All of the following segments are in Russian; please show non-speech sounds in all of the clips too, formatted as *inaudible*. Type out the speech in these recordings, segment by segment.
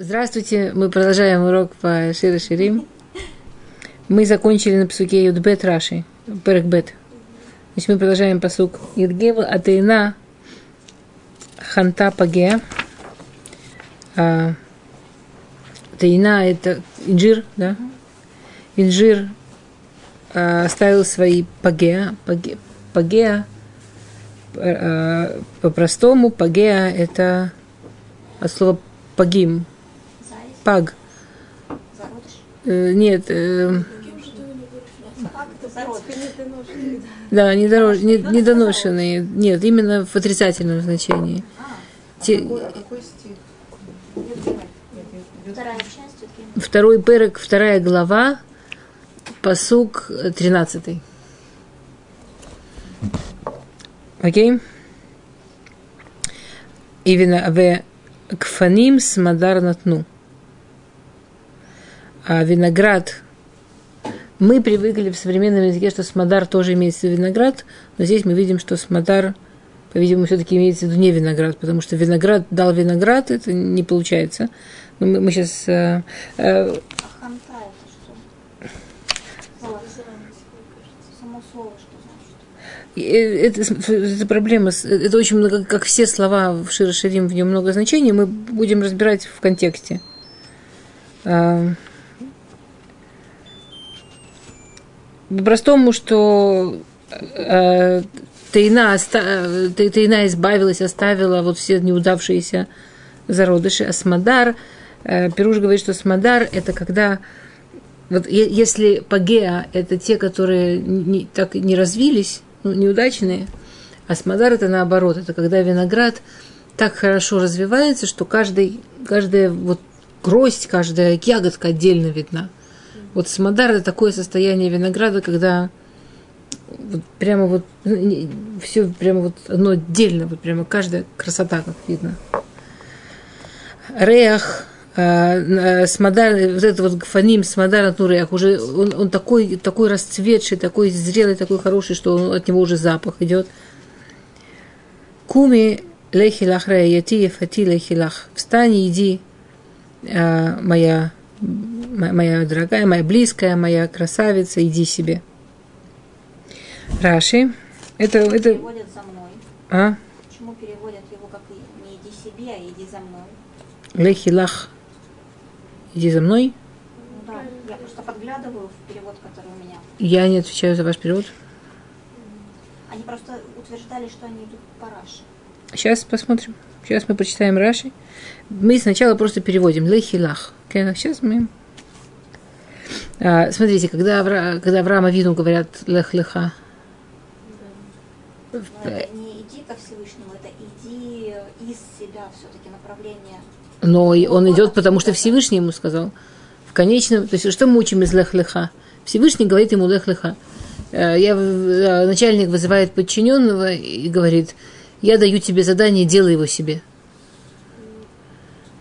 Здравствуйте, мы продолжаем урок по Шире Ширим. Мы закончили на псуке Юдбет Раши, Перекбет. Значит, мы продолжаем посук Юдгева Атеина Ханта Паге. А, Тейна – это инжир, да? Инжир а, оставил свои паге, паге а, по-простому пагеа – это от слова пагим, паг. Э, нет. Э, да, недорож, не, недоношенные. Нет, именно в отрицательном значении. Те, Второй перек, вторая глава, посук 13. Окей? Именно в кфаним смадар натну. А виноград, мы привыкли в современном языке, что смадар тоже имеется в виду виноград, но здесь мы видим, что смадар, по-видимому, все-таки имеется в виду не виноград, потому что виноград дал виноград, это не получается. Мы, мы сейчас... Э, э, это, это проблема, это очень много, как все слова в Широширим, в нем много значений, мы будем разбирать в контексте. А, по-простому, что э, Тайна, избавилась, оставила вот все неудавшиеся зародыши, а Смодар, э, Перуш говорит, что Смодар – это когда вот если пагеа – это те, которые не, так не развились, ну, неудачные, а смодар это наоборот, это когда виноград так хорошо развивается, что каждый, каждая вот гроздь, каждая ягодка отдельно видна. Вот смодар это такое состояние винограда, когда вот прямо вот ну, все прямо вот одно отдельно, вот прямо каждая красота как видно. Реах Э, смодар, вот этот вот фаним смодар от нурех, уже он, он такой, такой расцветший, такой зрелый, такой хороший, что он, от него уже запах идет. Куми лехилах яти фати лехилах. Встань иди, э, моя, моя дорогая, моя близкая, моя красавица, иди себе. Раши. Это, это... Переводят за мной. А? Почему переводят его как не иди себе, а иди за мной? Лехилах Иди за мной. Ну да, я просто подглядываю в перевод, который у меня. Я не отвечаю за ваш перевод. Они просто утверждали, что они идут по Раши. Сейчас посмотрим. Сейчас мы прочитаем Раши. Мы сначала просто переводим лехилах. Сейчас мы... А, смотрите, когда, Авра, когда Авраама Вину говорят лех-леха, это не иди ко Всевышнему, это иди из себя все-таки направление но он идет, потому что Всевышний ему сказал. В конечном, то есть что мы учим из лех-леха? Всевышний говорит ему лех-леха. Э, я, э, начальник вызывает подчиненного и говорит, я даю тебе задание, делай его себе.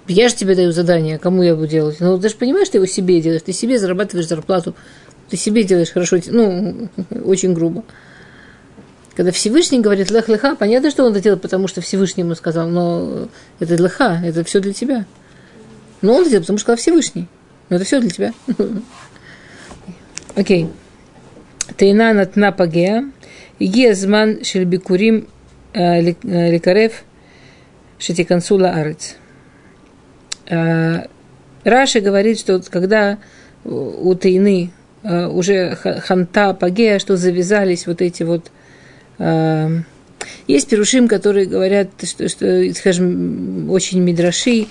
Я же тебе даю задание, кому я буду делать? Ну, ты же понимаешь, ты его себе делаешь, ты себе зарабатываешь зарплату, ты себе делаешь хорошо, ну, *laughs* очень грубо. Когда Всевышний говорит лех леха, понятно, что он это делает, потому что Всевышний ему сказал, но это леха, это все для тебя. Но он это делает, потому что сказал Всевышний. Но это все для тебя. *laughs* Окей. Тейна натна пагеа. Иги зман шельбикурим э, э, ликарев шетикансула арец. Э, Раши говорит, что когда у Тейны уже ханта пагеа, что завязались вот эти вот Эм, есть перушим, которые говорят, что, что скажем, очень мидраши,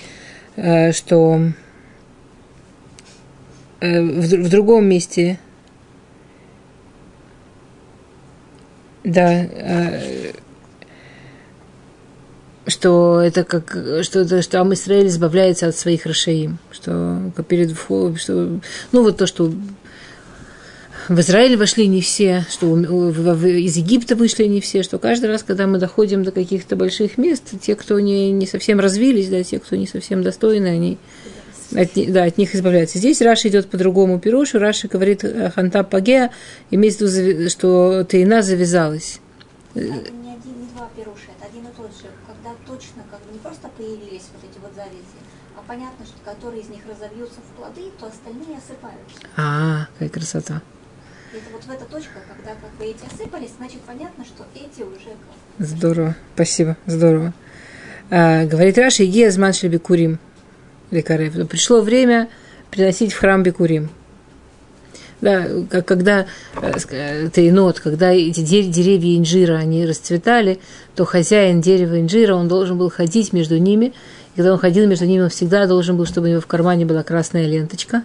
э, что э, в, в другом месте, да, э, что это как что это что Ам Исраиль избавляется от своих рашаим, что перед что ну вот то, что в Израиль вошли не все, что из Египта вышли не все, что каждый раз, когда мы доходим до каких-то больших мест, те, кто не, не совсем развились, да, те, кто не совсем достойны, они от, да, от них избавляются. Здесь Раши идет по другому пирушу. Раши говорит Ханта Паге, имеется в виду, что Тейна завязалась. Не один, не два пируша, это один и тот же. Когда то точно как бы не просто появились вот эти вот завязи, а понятно, что которые из них разовьются в плоды, то остальные осыпаются. А, какая красота. Это вот в эта точка, когда как бы эти осыпались, значит понятно, что эти уже Здорово. Спасибо. Здорово. А, говорит Раша, Егезман Бикурим. Лекарев. Пришло время приносить в храм Бикурим. Да, когда э, ск- тейнот, когда эти де- деревья инжира, они расцветали, то хозяин дерева инжира, он должен был ходить между ними. И когда он ходил между ними, он всегда должен был, чтобы у него в кармане была красная ленточка.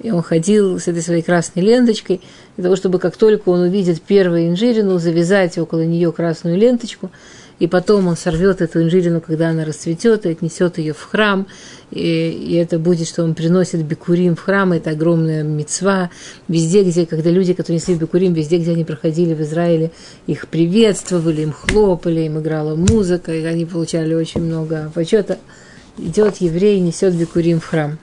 И он ходил с этой своей красной ленточкой, для того, чтобы как только он увидит первую инжирину, завязать около нее красную ленточку, и потом он сорвет эту инжирину, когда она расцветет, и отнесет ее в храм, и, и это будет, что он приносит бикурим в храм, это огромная мецва. Везде, где, когда люди, которые несли бикурим, везде, где они проходили в Израиле, их приветствовали, им хлопали, им играла музыка, и они получали очень много почета. Идет еврей, несет бикурим в храм.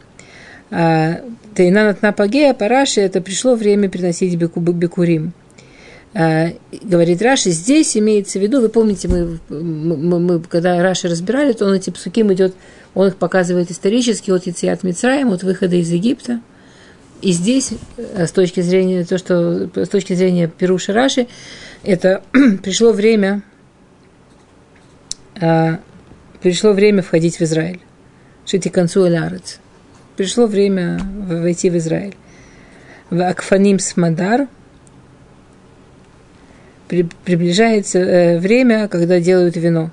А, Тайнанат Напагея, Параши, это пришло время приносить бику, бикурим. А, говорит Раши, здесь имеется в виду, вы помните, мы, мы, мы когда Раши разбирали, то он эти псуким идет, он их показывает исторически от Яциат Мицраем, от выхода из Египта. И здесь, э, с точки зрения, то, что, с точки зрения Перуша Раши, это *clears throat* пришло время, а, пришло время входить в Израиль. Шити концу Элярец. Пришло время войти в Израиль. В Акфаним Смадар при- приближается э, время, когда делают вино.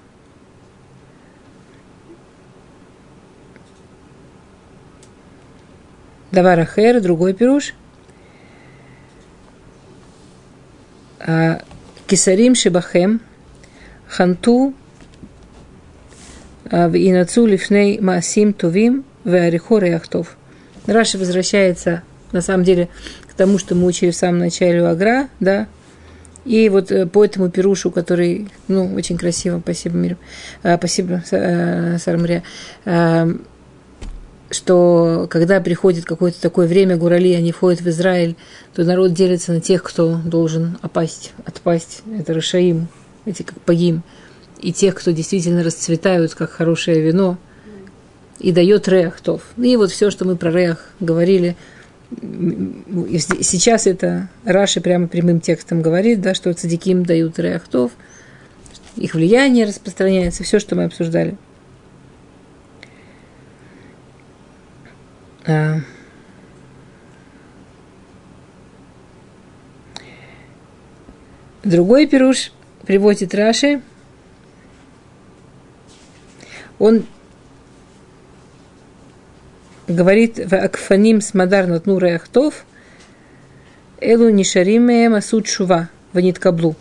Даварахер, другой пируш. А, Кисарим Шибахем, Ханту, а, Инацу Лифней Маасим Тувим, Веарихор Яхтов. Раши возвращается, на самом деле, к тому, что мы учили в самом начале у Агра, да, и вот э, по этому пирушу, который, ну, очень красиво, спасибо, Мирим, э, спасибо, э, Сармрия, что когда приходит какое-то такое время Гурали, они входят в Израиль, то народ делится на тех, кто должен опасть, отпасть. Это Рашаим, эти как погим. И тех, кто действительно расцветают, как хорошее вино, и дает реахтов. И вот все, что мы про реах говорили, сейчас это Раши прямо прямым текстом говорит, да, что цадиким дают реахтов, их влияние распространяется, все, что мы обсуждали. А. Другой пируш приводит Раши. Он говорит в Акфаним смадар натнура яхтов Элу нишариме масуд шува ванит каблу.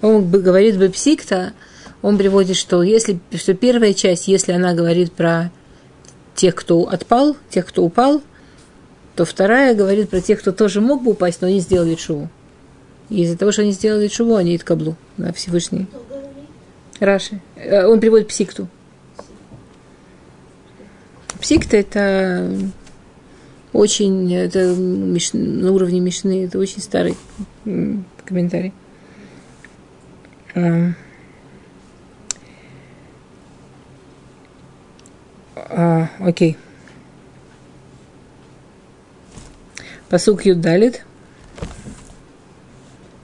Он говорит бепсикта, он приводит, что если что первая часть, если она говорит про тех, кто отпал, тех, кто упал, то вторая говорит про тех, кто тоже мог бы упасть, но они сделали шуву. И из-за того, что они сделали шуву, они идут каблу на Всевышний. Раши. Э, Он приводит псикту. Псикта это очень, это Миш- на уровне Мишны, это очень старый комментарий. Ам. А, окей. Посук Юдалит.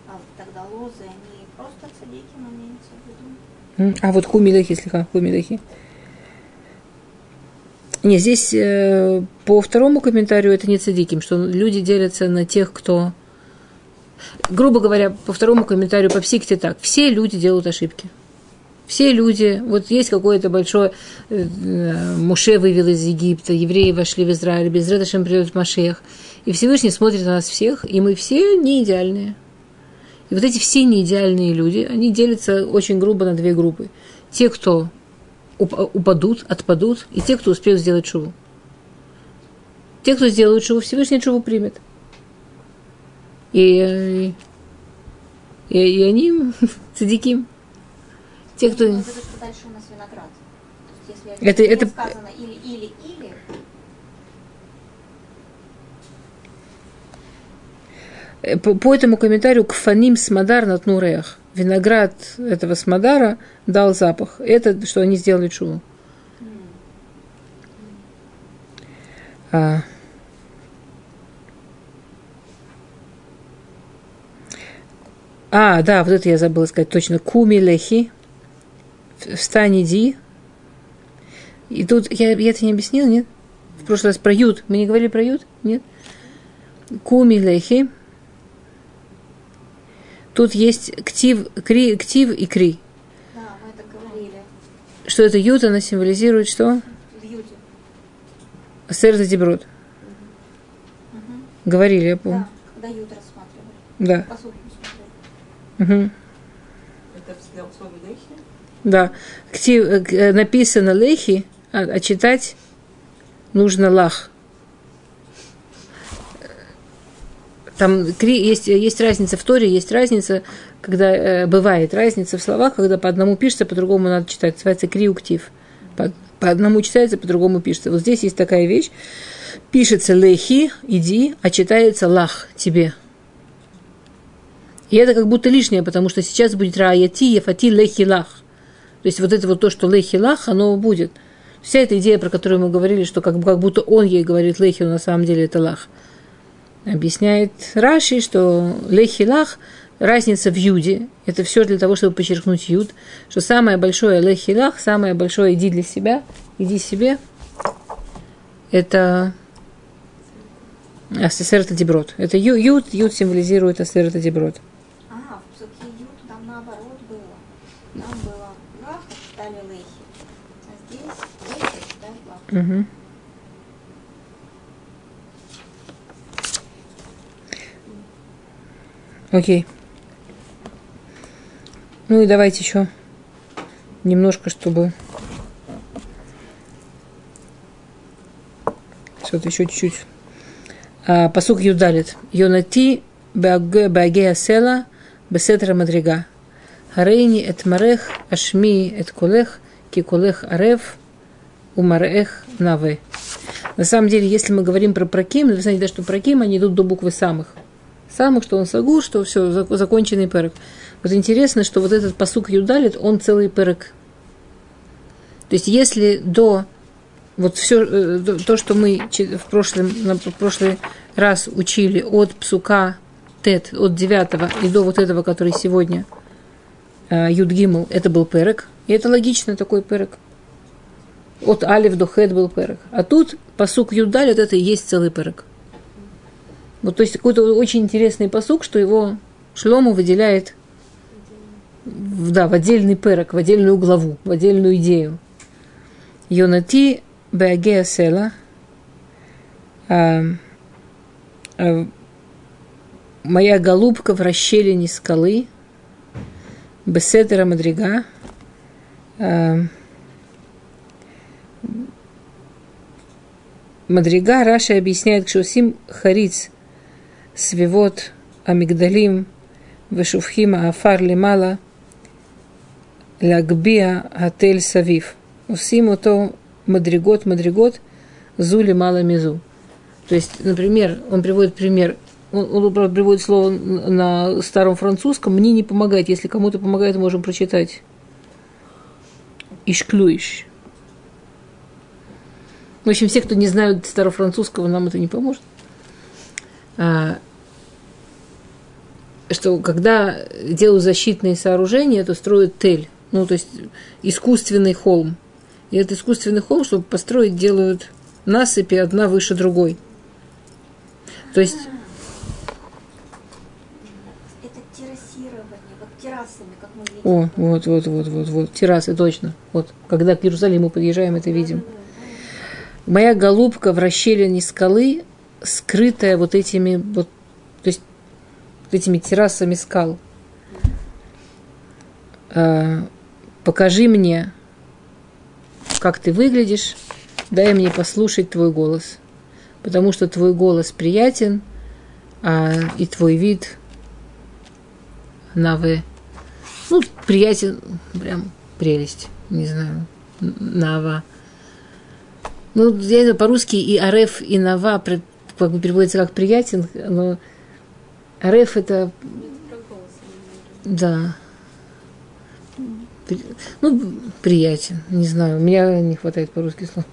А вот тогда лозы, они просто цадики, но имеется в виду. М, А вот хумидахи, слегка, хумидахи. Не, здесь э, по второму комментарию это не цадиким, что люди делятся на тех, кто... Грубо говоря, по второму комментарию по психте так. Все люди делают ошибки. Все люди, вот есть какое-то большое, э, Муше вывел из Египта, евреи вошли в Израиль, без Редашем придет Машех. И Всевышний смотрит на нас всех, и мы все не идеальные. И вот эти все неидеальные люди, они делятся очень грубо на две группы. Те, кто упадут, отпадут, и те, кто успеют сделать шуву. Те, кто сделают шуву, Всевышний шуву примет. И, и, и они *laughs* цадики. Те, кто... Ну, это что дальше у нас виноград. То есть, если Это- это- сказано или, или, или, Э, По, по этому комментарию к фаним смадар на тнуреях. Виноград этого смадара дал запах. Это что они сделали чуву. А, а, да, вот это я забыла сказать точно. Куми лехи. Встань, иди. И тут я, я это не объяснила, нет? В прошлый раз про ют. Мы не говорили про ют? Нет? Куми лехи. Тут есть ктив, кри, ктив и кри. Да, мы это говорили. Что это ют, она символизирует что? В Юде. Асерта Деброд. Говорили, я помню. Да, когда Юд рассматривали. Да. Посуду. Мгм. Это в слове лехи? Да. Ктив, э, э, написано лехи, а, а читать нужно лах. Там есть, есть разница в Торе, есть разница, когда э, бывает разница в словах, когда по одному пишется, по другому надо читать. Называется криуктив. По, по одному читается, по другому пишется. Вот здесь есть такая вещь. Пишется лехи, иди, а читается лах, тебе. И это как будто лишнее, потому что сейчас будет рааяти, ефати, лехи, лах. То есть вот это вот то, что лехи, лах, оно будет. Вся эта идея, про которую мы говорили, что как, как будто он ей говорит лехи, но на самом деле это лах. Объясняет Раши, что лехи, лах, разница в юде, это все для того, чтобы подчеркнуть юд, что самое большое лехи, лах, самое большое иди для себя, иди себе, это Асесерта Деброд. Это ю- юд, юд символизирует Асесерта Деброд. А, в Псухе Юд там наоборот было. Там было Лах, а читали Лехи. А здесь Лехи а читают Лах. Мгм. Окей. Ну и давайте еще немножко, чтобы что-то еще чуть-чуть. А, посук Юдалит. Йонати багея села бесетра мадрига. Харейни эт марех ашми эт колех ки колех арев умарех наве. На самом деле, если мы говорим про проким, вы знаете, да, что проким, они идут до буквы самых. Самых, что он сагу, что все, законченный перек. Вот интересно, что вот этот посук Юдалит, он целый перек. То есть, если до вот все то, что мы в прошлом, в прошлый раз учили от псука тет, от девятого и до вот этого, который сегодня э, Юдгимл, это был перек. И это логично, такой перек. От Алиф до Хет был перек. А тут посук Юдаль, вот это и есть целый перек. Вот, то есть какой-то очень интересный посук, что его Шлому выделяет в, да, в отдельный перек, в отдельную главу, в отдельную идею. Йонати Беагея Села. а, а, Моя голубка в расщелине скалы. Беседера Мадрига. а, Мадрига Раша объясняет, что Сим Хариц свивот амигдалим вешувхим афар лимала лагбия атель савив. Усим ото мадригот мадригот зули мало мизу. То есть, например, он приводит пример, он, он приводит слово на старом французском, мне не помогает, если кому-то помогает, можем прочитать. Ишклюиш. В общем, все, кто не знают старофранцузского, нам это не поможет. А, что когда делают защитные сооружения, то строят тель, ну, то есть искусственный холм. И этот искусственный холм, чтобы построить, делают насыпи одна выше другой. То есть, Это террасирование, вот террасами, как мы видим. о, вот, вот, вот, вот, вот, террасы, точно. Вот, когда к Иерусалиму подъезжаем, это видим. Моя голубка в расщелине скалы, скрытая вот этими вот, то есть этими террасами скал. А, покажи мне, как ты выглядишь, дай мне послушать твой голос, потому что твой голос приятен, а, и твой вид навы, ну, приятен, прям прелесть, не знаю, нава. Ну, я знаю, по-русски и ареф, и нава как бы переводится как приятен, но ареф это, да, Ну, приятен, не знаю, у меня не хватает по-русски слов.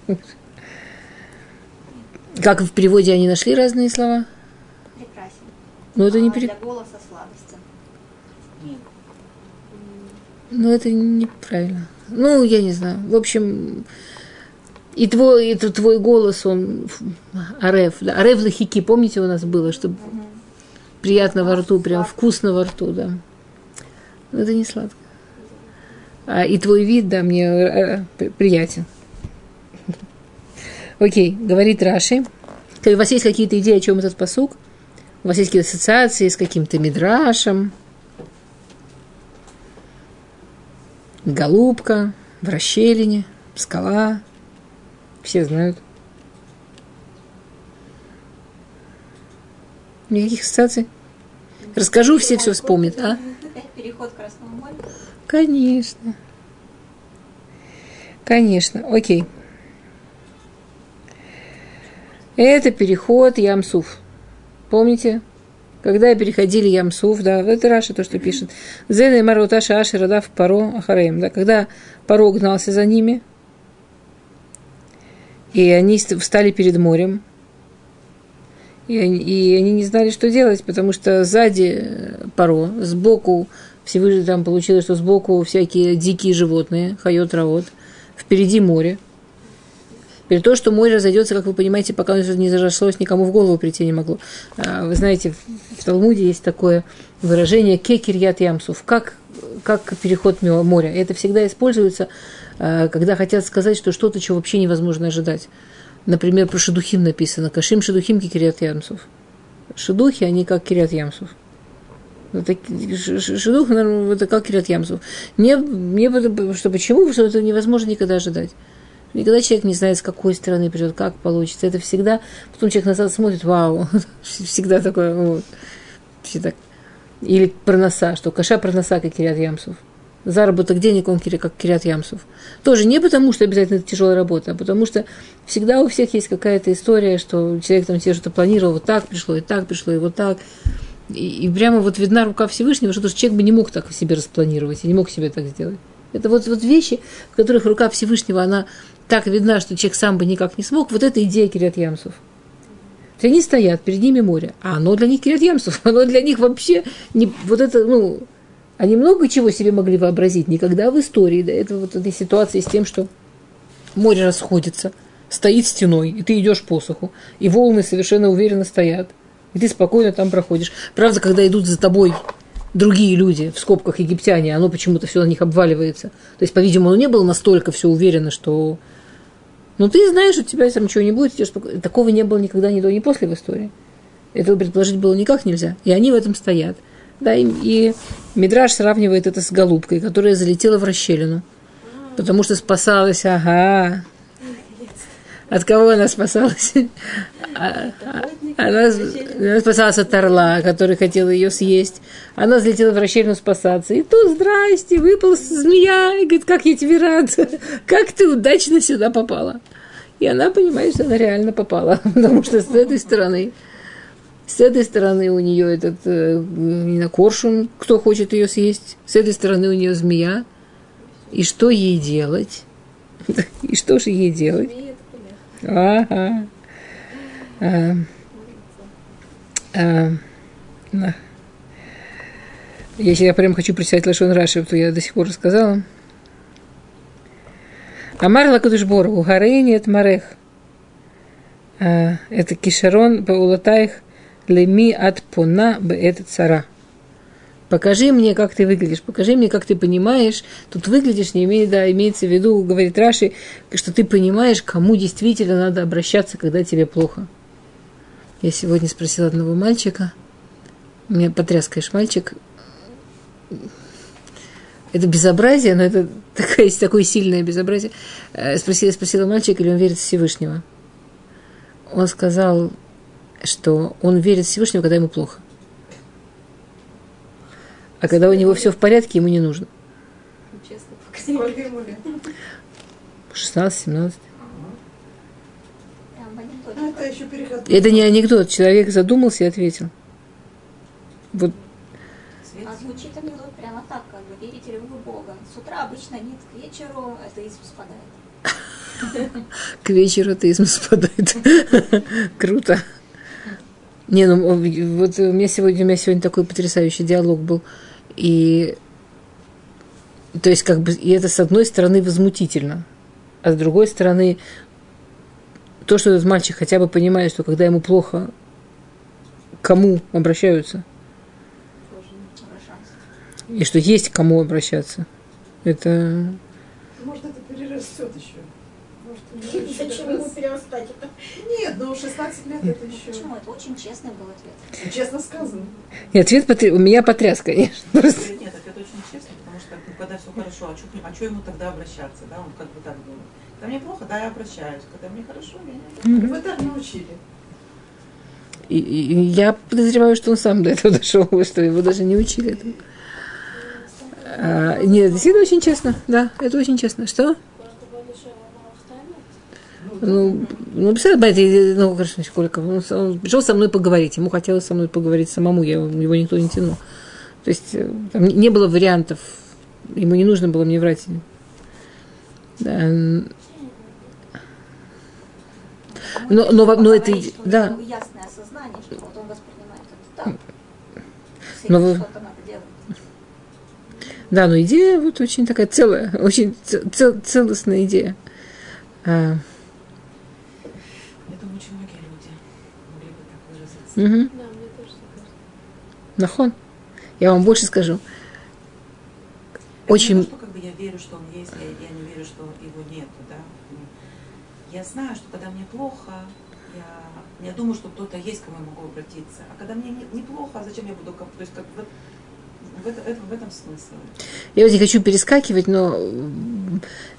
Как в переводе они нашли разные слова? Прекрасен. Но это не А пере... Для голоса сладостен. Ну, это неправильно. Ну, я не знаю. В общем, и твой, это твой голос, он ф- арев. Да? Арев лахики, помните, у нас было, чтобы приятно во рту, прям вкусно во рту, да. Но это не сладко. А, и твой вид, да, мне э, при- приятен. *laughs* Окей, говорит Раши. У вас есть какие-то идеи, о чем этот посук? У вас есть какие-то ассоциации с каким-то мидрашем? Голубка, в расщелине, скала. Все знают. Никаких ассоциаций? Расскажу, все все вспомнят, а? Переход к Красному морю. Конечно. Конечно, окей. Это переход Ямсуф. Помните? Когда переходили Ямсуф, да, это Раша то, что пишет. Зена и Маруташа Аши Радав Паро Ахареем. Да, когда Паро гнался за ними, и они ст- встали перед морем, и и они не знали, что делать, потому что сзади э, Паро, сбоку Всевышний там получилось, что сбоку всякие дикие животные, хайот, равот, впереди море. Теперь то, что море разойдется, как вы понимаете, пока оно не зарослось, никому в голову прийти не могло. А, Вы знаете, в- Талмуде есть такое выражение «кекирьят ямсув», как, как переход моря. Это всегда используется, а, когда хотят сказать, что что-то, чего вообще невозможно ожидать. Например, про шедухим написано «кашим шедухим кекирьят ямсув». Шедухи, они как кирят ш- ш- Шедух, наверное, это как кирят ямсув. Не, не что почему? Что это невозможно никогда ожидать. Никогда человек не знает, с какой стороны придет, как получится. Это всегда... Потом человек назад смотрит, вау, *laughs* всегда такое, вот. Все так. Или проноса, что каша проноса, как Кирят Ямсов. Заработок денег, он как Кирят Ямсов. Тоже не потому, что обязательно это тяжелая работа, а потому что всегда у всех есть какая-то история, что человек там себе что-то планировал, вот так пришло, и так пришло, и вот так. И, и прямо вот видна рука Всевышнего, что человек бы не мог так себе распланировать, и не мог себе так сделать. Это вот, вот вещи, в которых рука Всевышнего, она так видна, что человек сам бы никак не смог. Вот это идея Кирят Ямсов. То есть Они стоят, перед ними море, а оно для них Кирят Ямсов, *laughs* оно для них вообще не, вот это, ну, они много чего себе могли вообразить. Никогда в истории до этого вот этой ситуации с тем, что море расходится, стоит стеной, и ты идешь по суху, и волны совершенно уверенно стоят, и ты спокойно там проходишь. Правда, когда идут за тобой другие люди, в скобках египтяне, оно почему-то все на них обваливается. То есть, по-видимому, оно не было настолько все уверено, что... Ну, ты знаешь, от тебя там ничего не будет, идешь спокойно. Такого не было никогда ни до, ни после в истории. Этого предположить было никак нельзя. И они в этом стоят. Да, и, и Мидраш сравнивает это с голубкой, которая залетела в расщелину. Потому что спасалась, ага. От кого она спасалась? А- а- Она, она спасалась от орла, который хотел ее съесть. Она залетела в расщелину спасаться. И тут, здрасте, выпала змея. И говорит, как я тебе рад. Как ты удачно сюда попала. И она понимает, что она реально попала. *laughs* Потому что с этой стороны с этой стороны у нее этот э, не знаю, коршун, кто хочет ее съесть. С этой стороны у нее змея. И что ей делать? *laughs* И что же ей делать? Ага. А, а, на. Если я прям хочу прочитать Лашон Раши, то я до сих пор рассказала. Амар Лакадушбор, Угарейни это Марех. А, Это кишарон Баулатаих леми от пона это цара. Покажи мне, как ты выглядишь, покажи мне, как ты понимаешь. Тут выглядишь, не имеет, да, имеется в виду, говорит Раши, что ты понимаешь, кому действительно надо обращаться, когда тебе плохо. Я сегодня спросила одного мальчика, меня потряс, конечно, мальчик, это безобразие, но это такое, такое сильное безобразие. Э, Спросила, спросила мальчика, или он верит в Всевышнего. Он сказал, что он верит в Всевышнего, когда ему плохо. А когда у него все в порядке, ему не нужно. Честно, Сколько ему лет? 16-17. Прям в анекдоте. Ну, это еще переход. Это не анекдот. Человек задумался и ответил. Вот А звучит анекдот прямо так, как бы. верите ли вы в Бога? С утра обычно нет, к вечеру атеизм спадает. *laughs* К вечеру атеизм спадает. *laughs* Круто. Не, ну вот у меня сегодня, у меня сегодня такой потрясающий диалог был. И то есть, как бы, и это с одной стороны возмутительно, а с другой стороны, то, что этот мальчик хотя бы понимает, что когда ему плохо, кому обращаются, и что есть кому обращаться. Это Может, это перерастет еще. Может, у него еще Зачем ему перерастать это? Нет, ну 16 лет это еще. Почему? Это очень честный был ответ. Честно сказано. и ответ потр- у меня потряс, конечно. Нет, это очень честно, потому что ну, когда все хорошо, а что а чё ему тогда обращаться, да, он как бы так думает. Когда мне плохо, да, я обращаюсь, когда мне хорошо, я не Вы так научили. И, и- и я подозреваю, что он сам до этого дошел, что его даже не учили этому. А, нет, действительно очень честно, да, это очень честно. Что? Ну, ну, представляете, ну, хорошо, сколько. Он, он пришел со мной поговорить. Ему хотелось со мной поговорить самому, я, его никто не тянул. То есть э, там не- было вариантов. Ему не нужно было мне врать. Да. Но- но во- но это да. него ясное осознание, что вот он воспринимает это так. С Но вы-. Да, но идея вот очень такая целая, *laughs* очень цел- целостная идея. А, Я думаю, очень многие люди могли бы кажется. Нахон. Я вам больше скажу. Это Очень- Не то, что как бы я верю, что он есть, я, я не верю, что его нету, да. Я знаю, что когда мне плохо, я, я думаю, что кто-то есть, к кому я могу обратиться. А когда мне не- неплохо, зачем я буду... кому- То есть как бы в, это- это- в этом смысл. Я вот не хочу перескакивать, но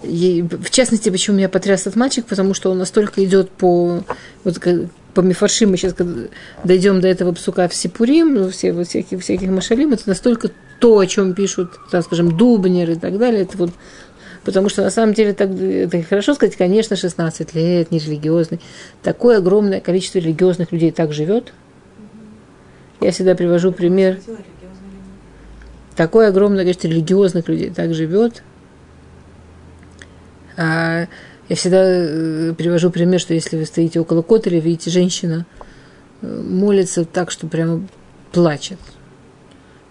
в частности, почему меня потряс этот мальчик, потому что он настолько идет по вот по мифаршим, мы сейчас когда дойдем до этого псука в Сипурим, ну, все вот всяких, всяких машалим, это настолько то, о чем пишут, так скажем, Дубнер и так далее, это вот Потому что на самом деле так, это хорошо сказать, конечно, 16 лет, не религиозный. Такое огромное количество религиозных людей так живет. Я всегда привожу пример. Такое огромное количество религиозных людей так живет. А я всегда э, привожу пример, что если вы стоите около котеля, видите, женщина э, молится так, что прямо плачет.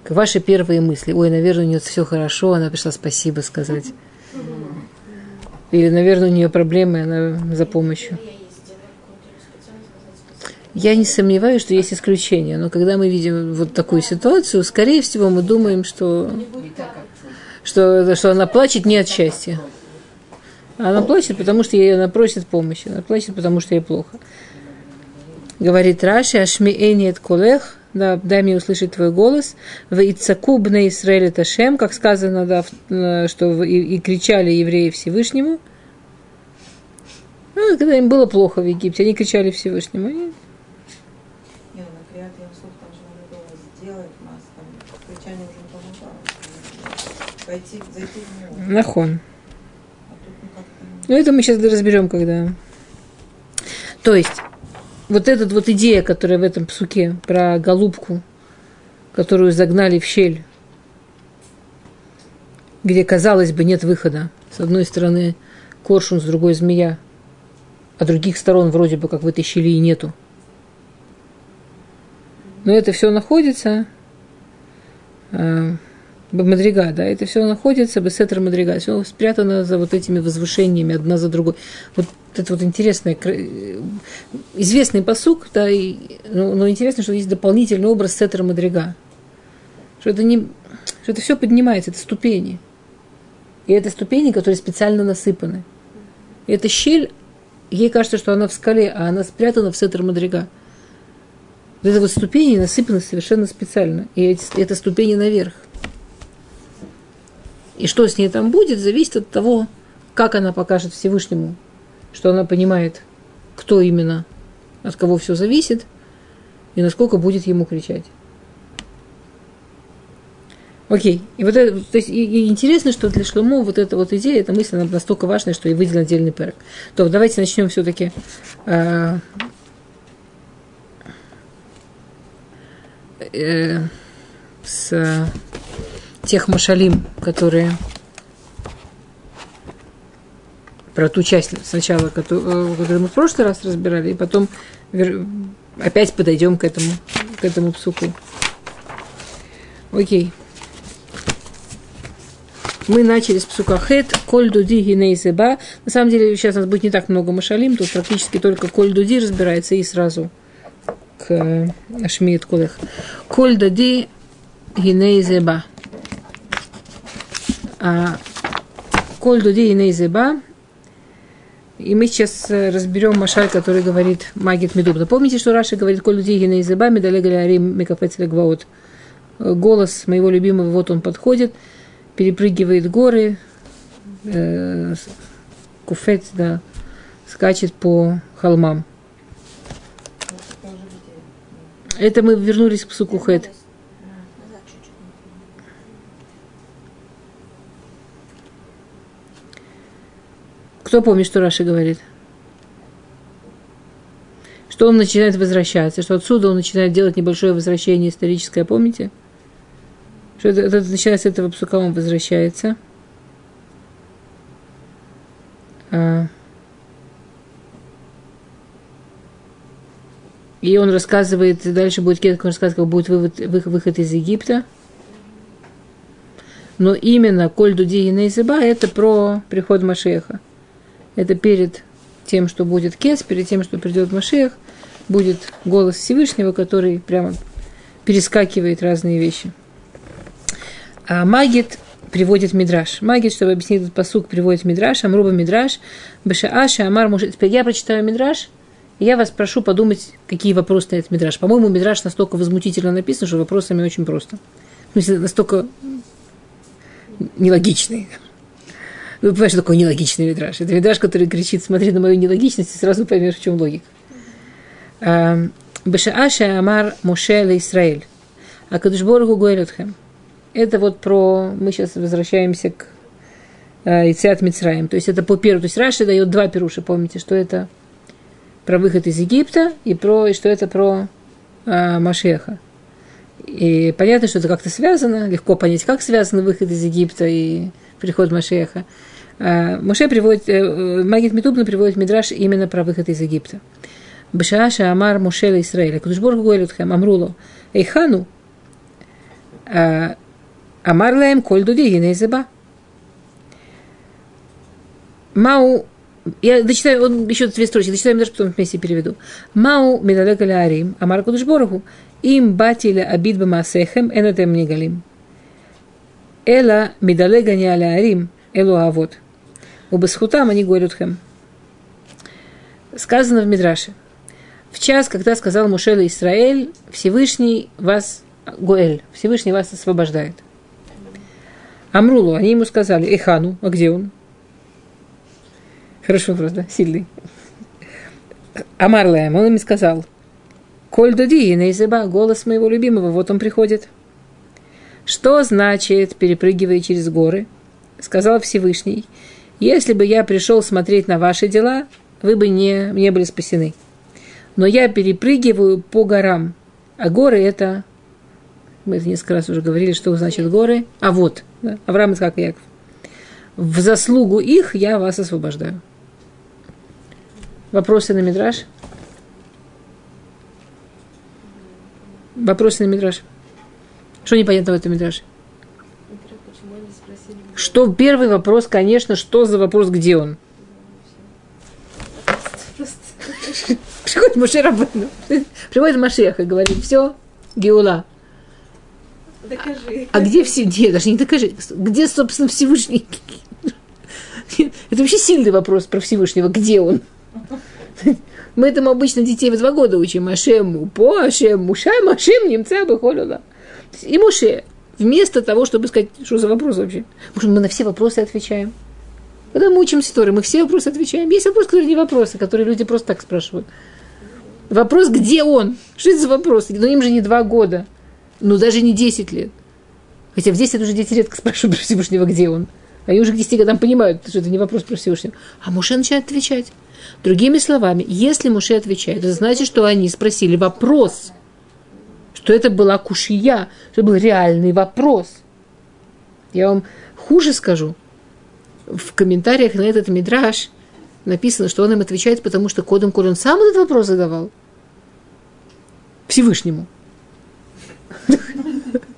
Ваши первые мысли. Ой, наверное, у нее все хорошо, она пришла спасибо сказать. Или, наверное, у нее проблемы, она за помощью. Я не сомневаюсь, что есть исключения, но когда мы видим вот такую ситуацию, скорее всего, мы думаем, что, что, что она плачет не от счастья. Она плачет, потому что ей она просит помощи. Она плачет, потому что ей плохо. Говорит Раши, Ашми Эниет Колех, да, дай мне услышать твой голос. В Ицаку бне Исраэль Ташем, как сказано, да, э, что и, и кричали евреи Всевышнему. Ну, когда им было плохо в Египте, они кричали Всевышнему. Они. Нахон. А ну это мы сейчас разберем, когда. То есть, вот эта вот идея, которая в этом псуке про голубку, которую загнали в щель, где, казалось бы, нет выхода. С одной стороны коршун, с другой змея, а других сторон вроде бы как в этой щели и нету. Но это все находится э, Мадрига, да, это все находится, Бесетер Мадрига, все спрятано за вот этими возвышениями одна за другой. Вот это вот интересный, кра- известный посук, да, и, но, но интересно, что есть дополнительный образ Сетера Мадрига. Что это не, что это все поднимается, это ступени. И это ступени, которые специально насыпаны. И эта щель, ей кажется, что она в скале, а она спрятана в Сетер Мадрига. Вот это вот ступени насыпаны совершенно специально. И эти, это ступени наверх. И что с ней там будет, зависит от того, как она покажет Всевышнему, что она понимает, кто именно, от кого все зависит, и насколько будет ему кричать. Окей. И вот это, то есть, и, интересно, что для Шломо вот эта вот идея, эта мысль, она настолько важная, что и выделен отдельный перек. То давайте начнем все-таки э, э, с тех машалим, которые про ту часть сначала, которую, э, которую мы в прошлый раз разбирали, и потом вер- опять подойдем к этому, к этому псуку. Окей. Мы начали с псука хет, коль дуди гиней зеба. На самом деле сейчас у нас будет не так много машалим, тут практически только коль дуди разбирается и сразу к э, Ашмиет Кулех. Коль дуди гиней зеба. А, Коль дуди гиней зеба. И мы сейчас э, разберем Машаль, который говорит Магит Медуб. Помните, что Раша говорит Коль дуди гиней зеба, медалега арим мекафец легваот. Голос моего любимого, вот он подходит, перепрыгивает горы, э, куфет, да, скачет по холмам. Это мы вернулись к псуку Хет. Назад чуть-чуть. Кто помнит, что Раша говорит? Что он начинает возвращаться, что отсюда он начинает делать небольшое возвращение историческое, помните? Что это, это начиная с этого псука он возвращается. А. И он рассказывает, дальше будет Кетк, он рассказывает, как будет вывод, вы- выход из Египта. Но именно Коль Дуди и Нейзеба это про приход Машеха. Это перед тем, что будет Кес, перед тем, что придет Машех, будет голос Всевышнего, который прямо перескакивает разные вещи. А Магит приводит Мидраш. Магит, чтобы объяснить этот посук, приводит Мидраш, Амруба Мидраш, Бешааша, Амар Муше. Теперь я прочитаю Мидраш, и я вас прошу подумать, какие вопросы стоит Мидраш. По-моему, Мидраш настолько возмутительно написан, что вопросами очень просто. В смысле, настолько нелогичный. Вы понимаете, что такое нелогичный мидраж? Это мидраж, который кричит, смотри на мою нелогичность, и сразу поймешь, в чем логика. А, Бешааша Амар Моше Израиль. А Кадушборгу Гуэлютхем. Это вот про... Мы сейчас возвращаемся к э, Ицеат Мицраем. То есть это по первому. То есть Раши дает два пируша. Помните, что это про выход из Египта и про и что это про э, Машеха. И понятно, что это как-то связано. Легко понять, как связан выход из Египта и приход Машеха. А, Моше приводит, э, Магит Митубна приводит Мидраш именно про выход из Египта. Бешааша Амар Моше Израиля. Кудушборг Гуэлютхем Амруло. Эйхану. Амар Лаем Коль Дуди Гинезеба. Мау я дочитаю, он еще две строчки, дочитаем даже потом вместе переведу. Мау медалека арим, амар кудушборгу, им батиля абид бамасехем, энатем негалим. Эла медалега не аля арим, элу авод. Убасхутам они горютхем. Сказано в Мидраше. В час, когда сказал Мушела Исраэль, Всевышний вас, Гоэль, Всевышний вас освобождает. Амрулу, они ему сказали, Эхану, а где он? Хороший вопрос, да? Сильный. Амарлаем, он им сказал, Коль дуди, Нейзеба, голос моего любимого, вот он приходит. Что значит, перепрыгивая через горы? Сказал Всевышний, если бы я пришел смотреть на ваши дела, вы бы не, не были спасены. Но я перепрыгиваю по горам. А горы это, мы это несколько раз уже говорили, что значит горы. А вот, да, Авраам, Ицхак и Яков. В заслугу их я вас освобождаю. Вопросы на Мидраш? Вопросы на Мидраш? Что непонятно в этом Мидраше? Во-первых, почему они спросили? где Что первый вопрос, конечно, что за вопрос, где он? Приходит Моше Рабыну, приходит Машех и говорит, все, Геула. докажи. А где все? Где? Даже не докажи. Где, собственно, Всевышний? Это вообще сильный вопрос про Всевышнего. Где он? Мы этому обычно детей в два года учим. Ашем, по Ашем, Мушай, Машем, немца бы холюла. И Муше, вместо того, чтобы сказать, что за вопрос вообще. Потому что мы на все вопросы отвечаем. Когда мы учим историю, мы все вопросы отвечаем. Есть вопросы, которые не вопросы, которые люди просто так спрашивают. Вопрос, где он? Что это за вопрос? Ну, им же не два года. Ну, даже не 10 лет. Хотя в 10 лет уже дети редко спрашивают про Всевышнего, где он. Они уже к 10 годам понимают, что это не вопрос про Всевышнего. А Муше начинает отвечать. Другими словами, если Муше отвечает, это значит, что они спросили вопрос. Что это была кушия, что это был реальный вопрос. Я вам хуже скажу. В комментариях на этот мидраж написано, что он им отвечает, потому что кодом коль он сам этот вопрос задавал. Всевышнему.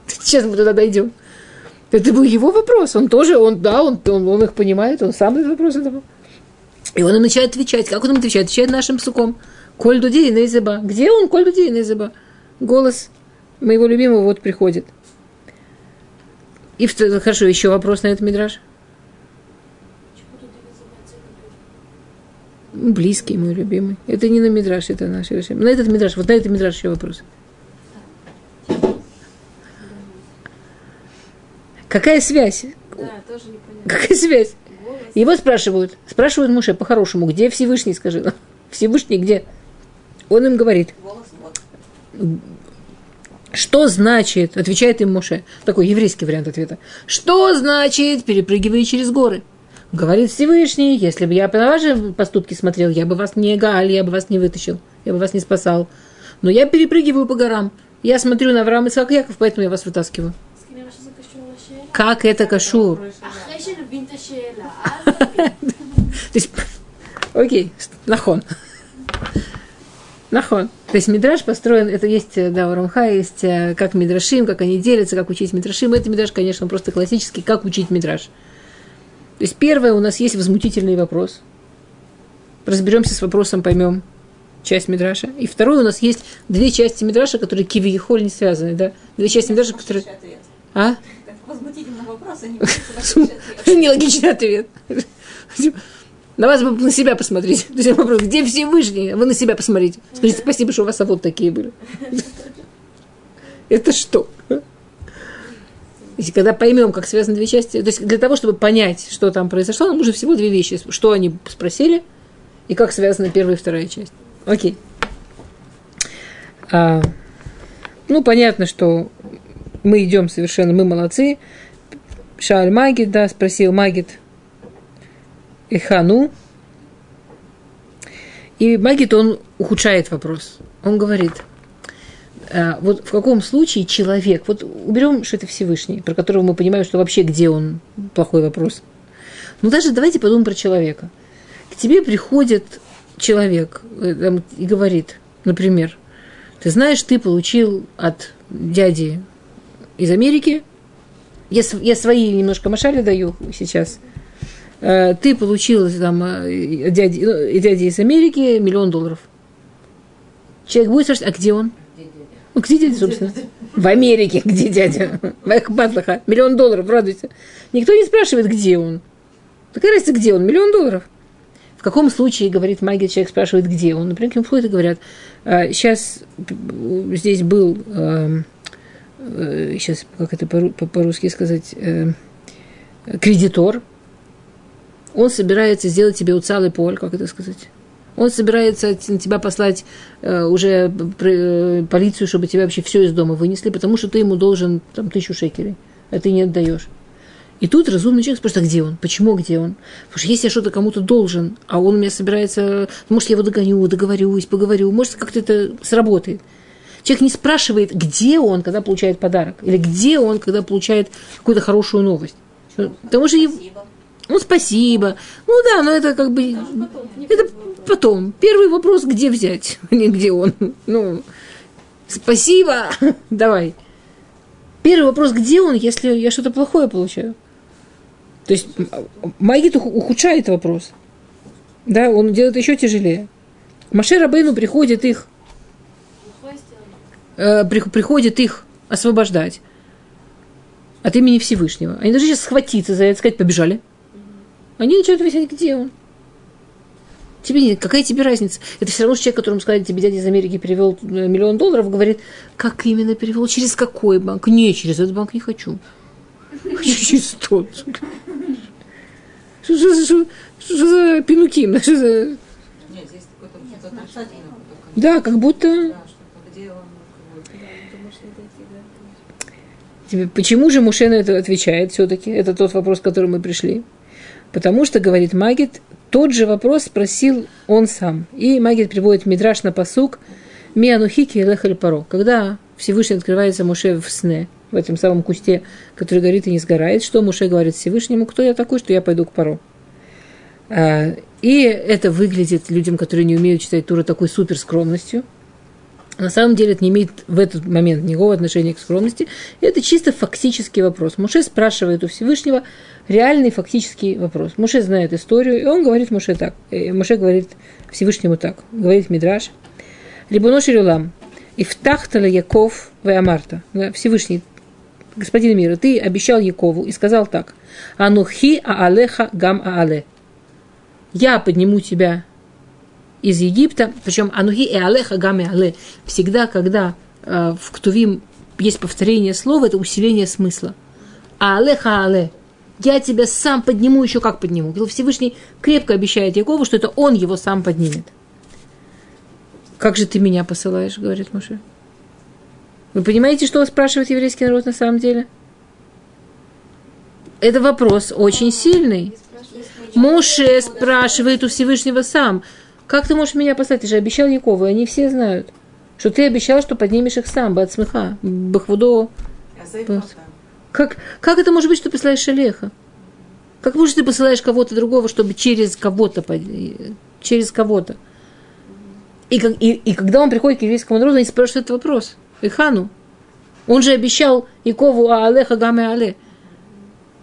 Сейчас мы туда дойдем. Это был его вопрос. Он тоже, он, да, он, он, он их понимает, он сам этот вопрос задавал. И он им начинает отвечать. Как он им отвечает? Отвечает нашим суком. Коль дуди и нейзеба. Где он? Коль дуди и нейзеба. Голос моего любимого вот приходит. И хорошо, еще вопрос на этот мидраж. Близкий мой любимый. Это не на мидраж, это наш решение. На этот мидраж, вот на этот мидраж еще вопрос. Какая связь? Да, тоже непонятно. Какая связь? Голос. Его спрашивают, спрашивают Муше по-хорошему, где Всевышний, скажи нам. *laughs* Всевышний где? Он им говорит, Голос вот. Что значит, отвечает им Моше, такой еврейский вариант ответа, что значит перепрыгивая через горы? Говорит Всевышний, если бы я по ваши поступки смотрел, я бы вас не галь, я бы вас не вытащил, я бы вас не спасал. Но я перепрыгиваю по горам. Я смотрю на Авраам и Яков, поэтому я вас вытаскиваю. Как это кашур? *laughs* То есть, окей, нахон. Нахон. То есть Мидраш построен, это есть, э, да, у Рамха есть, э, как Мидрашим, как они делятся, как учить Мидрашим. Это Мидраш, конечно, он просто классический, как учить Мидраш. То есть первое, у нас есть возмутительный вопрос. Разберемся с вопросом, поймем часть Мидраша. И второе, у нас есть две части Мидраша, которые кивиехоль не связаны, да? Две части Мидраша, которые... А? Так, возмутительный вопрос, а не. *laughs* Нелогичный ответ. На вас бы на себя посмотреть. *laughs* То есть вопрос, где Всевышний? Вы на себя посмотрите. Скажите спасибо, что у вас вот такие были. *laughs* Это что? Если когда поймем, как связаны две части, то есть для того, чтобы понять, что там произошло, нам нужно всего две вещи. Что они спросили и как связаны первая и вторая часть. Окей. А, ну, понятно, что мы идем совершенно, мы молодцы. Шааль Магид, да, спросил Магид Ихану. И Магид, он ухудшает вопрос. Он говорит, а, вот в каком случае человек, вот уберем, что это Всевышний, про которого мы понимаем, что вообще где он, плохой вопрос. Ну даже давайте подумаем про человека. К тебе приходит человек э, и говорит, например, ты знаешь, ты получил от дяди из Америки, я, я свои немножко машали даю сейчас, Э, ты получил там, э, дяди, ну, дяди из Америки миллион долларов. Человек будет спрашивать, а где он? Ну, где дядя, собственно? В Америке, где дядя? В Эхбатлаха. Миллион долларов, радуйся. Никто не спрашивает, где он. Какая разница, где он? Миллион долларов. В каком случае, говорит магия, человек спрашивает, где он? Например, к ним входят и говорят, сейчас здесь был, сейчас, как это по- по- по-русски сказать, э, кредитор, он собирается сделать тебе уцалый поль, как это сказать? Он собирается на тебя послать э, уже пр- э, полицию, чтобы тебя вообще все из дома вынесли, потому что ты ему должен там тысячу шекелей, а ты не отдаешь. И тут разумный человек спрашивает, а где он? Почему где он? Потому что если я что-то кому-то должен, а он у меня собирается, может, я его догоню, договорюсь, поговорю, может, как-то это сработает. Человек не спрашивает, где он, когда получает подарок, или где он, когда получает какую-то хорошую новость. Потому что. Ну, спасибо. Ну да, но это как бы... потом, Это потом. Первый вопрос, где взять, *laughs* а не где он. Ну, спасибо, *laughs* давай. Первый вопрос, где он, если я что-то плохое получаю? То есть м- Магит ух- ухудшает вопрос. Да, он делает еще тяжелее. Маше Рабейну приходит их, э, при- приходит их освобождать от имени Всевышнего. Они должны сейчас схватиться за это, сказать, побежали. Они начинают выяснять, где он. Тебе какая тебе разница? Это все равно человек, которому сказали, тебе дядя из Америки перевел э, миллион долларов, говорит, как именно перевел, через какой банк? Не, через этот банк не хочу. Хочу *laughs* через тот. Что за, что, что за пинуки? Что за... Нет, здесь какой-то только. Да, как будто... Тебе- Почему же Муше на это отвечает все-таки? Это тот вопрос, к которому мы пришли. Потому что, говорит Магит, тот же вопрос спросил он сам. И Магит приводит Мидраш на посук Мианухики Лехаль Паро. Когда Всевышний открывается Муше в сне в этом самом кусте, который горит и не сгорает. Что Муше говорит Всевышнему? Кто я такой, что я пойду к пару? А, и это выглядит людям, которые не умеют читать Туру, такой супер скромностью. На самом деле это не имеет в этот момент никакого отношения к скромности. Это чисто фактический вопрос. Муше спрашивает у Всевышнего реальный фактический вопрос. Муше знает историю, и он говорит Муше так. Э, Муше говорит Всевышнему так. Говорит Мидраш. Либо Ширюлам. Ифтахтала Яков Веамарта. Всевышний, господин мира, ты обещал Якову и сказал так. Анухи аалеха гам аале. Я подниму тебя из Египта, причем анухи и алеха гаме але. Всегда, когда э, в ктувим есть повторение слова, это усиление смысла. А алеха але. Я тебя сам подниму, еще как подниму. Всевышний крепко обещает Якову, что это он его сам поднимет. Как же ты меня посылаешь, говорит Муше. Вы понимаете, что спрашивает еврейский народ на самом деле? Это вопрос очень сильный. Муше спрашивает у Всевышнего сам. Как ты можешь меня послать? Ты же обещал Якову, они все знают. Что ты обещал, что поднимешь их сам, Бацмеха, Бахвудо. Как, как это может быть, что ты посылаешь Шалеха? Как может ты посылаешь кого-то другого, чтобы через кого-то, через кого-то? И, и, и когда он приходит к еврейскому народу, они спрашивают этот вопрос. Ихану. Он же обещал Икову Аалеха Гаме Але,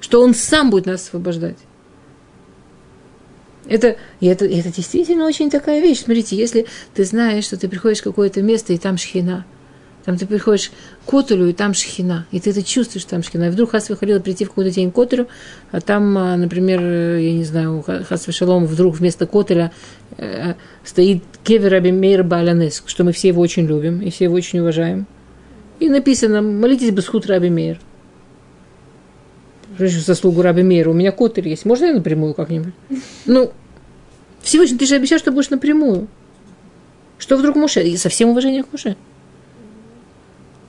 что он сам будет нас освобождать. Это, и это, и это действительно очень такая вещь. Смотрите, если ты знаешь, что ты приходишь в какое-то место, и там шхина, там ты приходишь к Котелю, и там шхина, и ты это чувствуешь, там шхина. И вдруг Хас выходила прийти в какой-то день к Котелю, а там, а, например, я не знаю, Хас Шалом вдруг вместо Котеля э, стоит Кевер Абимейр Балянес, что мы все его очень любим, и все его очень уважаем. И написано, молитесь бы Бесхут Раби Мейр. Заслугу Раби Мейра. У меня Котель есть. Можно я напрямую как-нибудь? Ну, Всевышний, ты же обещал, что будешь напрямую. Что вдруг Муше? И со всем уважением к Муше.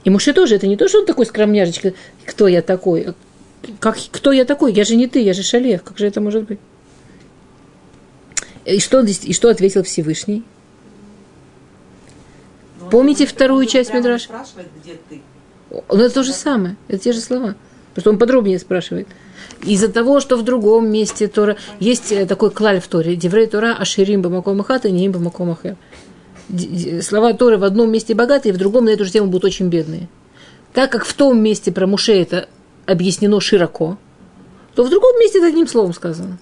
И Муше тоже, это не то, что он такой скромняжечка, кто я такой. Как, кто я такой? Я же не ты, я же Шалех. Как же это может быть? И что, и что ответил Всевышний? Но Помните он вторую часть ты. Он это то же самое, это те же слова. Потому что он подробнее спрашивает. Из-за того, что в другом месте Тора есть э, такой клаль в Торе, Деврей Тора Аширим Бамаком Ахат и Неим Бамаком Ахер. Слова Торы в одном месте богатые, в другом на эту же тему будут очень бедные. Так как в том месте про Муше это объяснено широко, то в другом месте это одним словом сказано.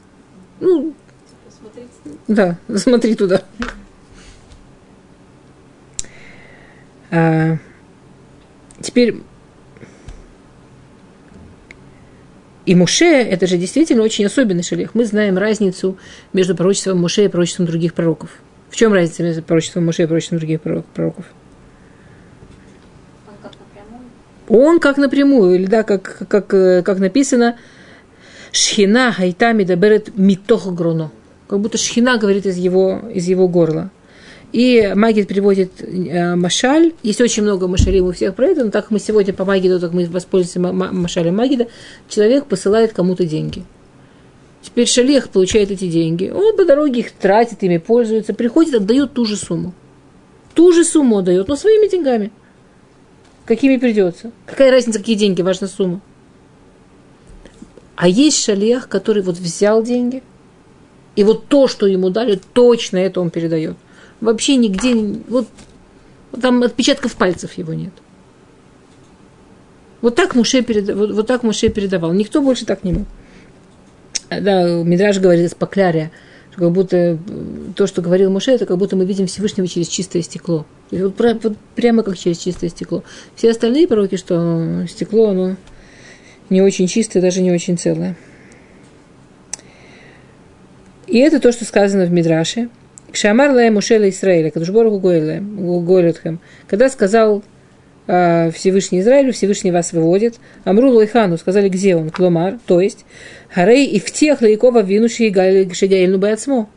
Ну, да, *laughs* смотри туда. А, теперь и Муше – это же действительно очень особенный шалех. Мы знаем разницу между пророчеством Муше и пророчеством других пророков. В чем разница между пророчеством Муше и пророчеством других пророков? Он как напрямую. Он как напрямую, или да, как, как, как написано, Шхина хайтами даберет митох гроно. Как будто шхина говорит из его, из его горла. И Магид приводит э, Машаль. Есть очень много Машалей у всех про это, но так мы сегодня по Магиду, так мы воспользуемся Машалем Магида, человек посылает кому-то деньги. Теперь Шалех получает эти деньги. Он по дороге их тратит, ими пользуется, приходит, отдает ту же сумму. Ту же сумму отдает, но своими деньгами. Какими придется. Какая разница, какие деньги, важна сумма. А есть шалех, который вот взял деньги, и вот то, что ему дали, точно это он передает вообще нигде, вот, там отпечатков пальцев его нет. Вот так Муше, перед, вот, вот так Муше передавал. Никто больше так не мог. Да, Мидраж говорит из Поклярия, что как будто э, то, что говорил Муше, это как будто мы видим Всевышнего через чистое стекло. Вот, вот прямо как через чистое стекло. Все остальные пророки, что стекло, оно не очень чистое, даже не очень целое. И это то, что сказано в Мидраше – Кшамар лай Мушела Исраиля, Кадушборгу Гойлетхем, когда сказал э, Всевышний Израилю, Всевышний вас выводит, Амру Лойхану, сказали, где он, Кломар, то есть, Харей и в тех Лайкова винуши Шигаильну Бацмо.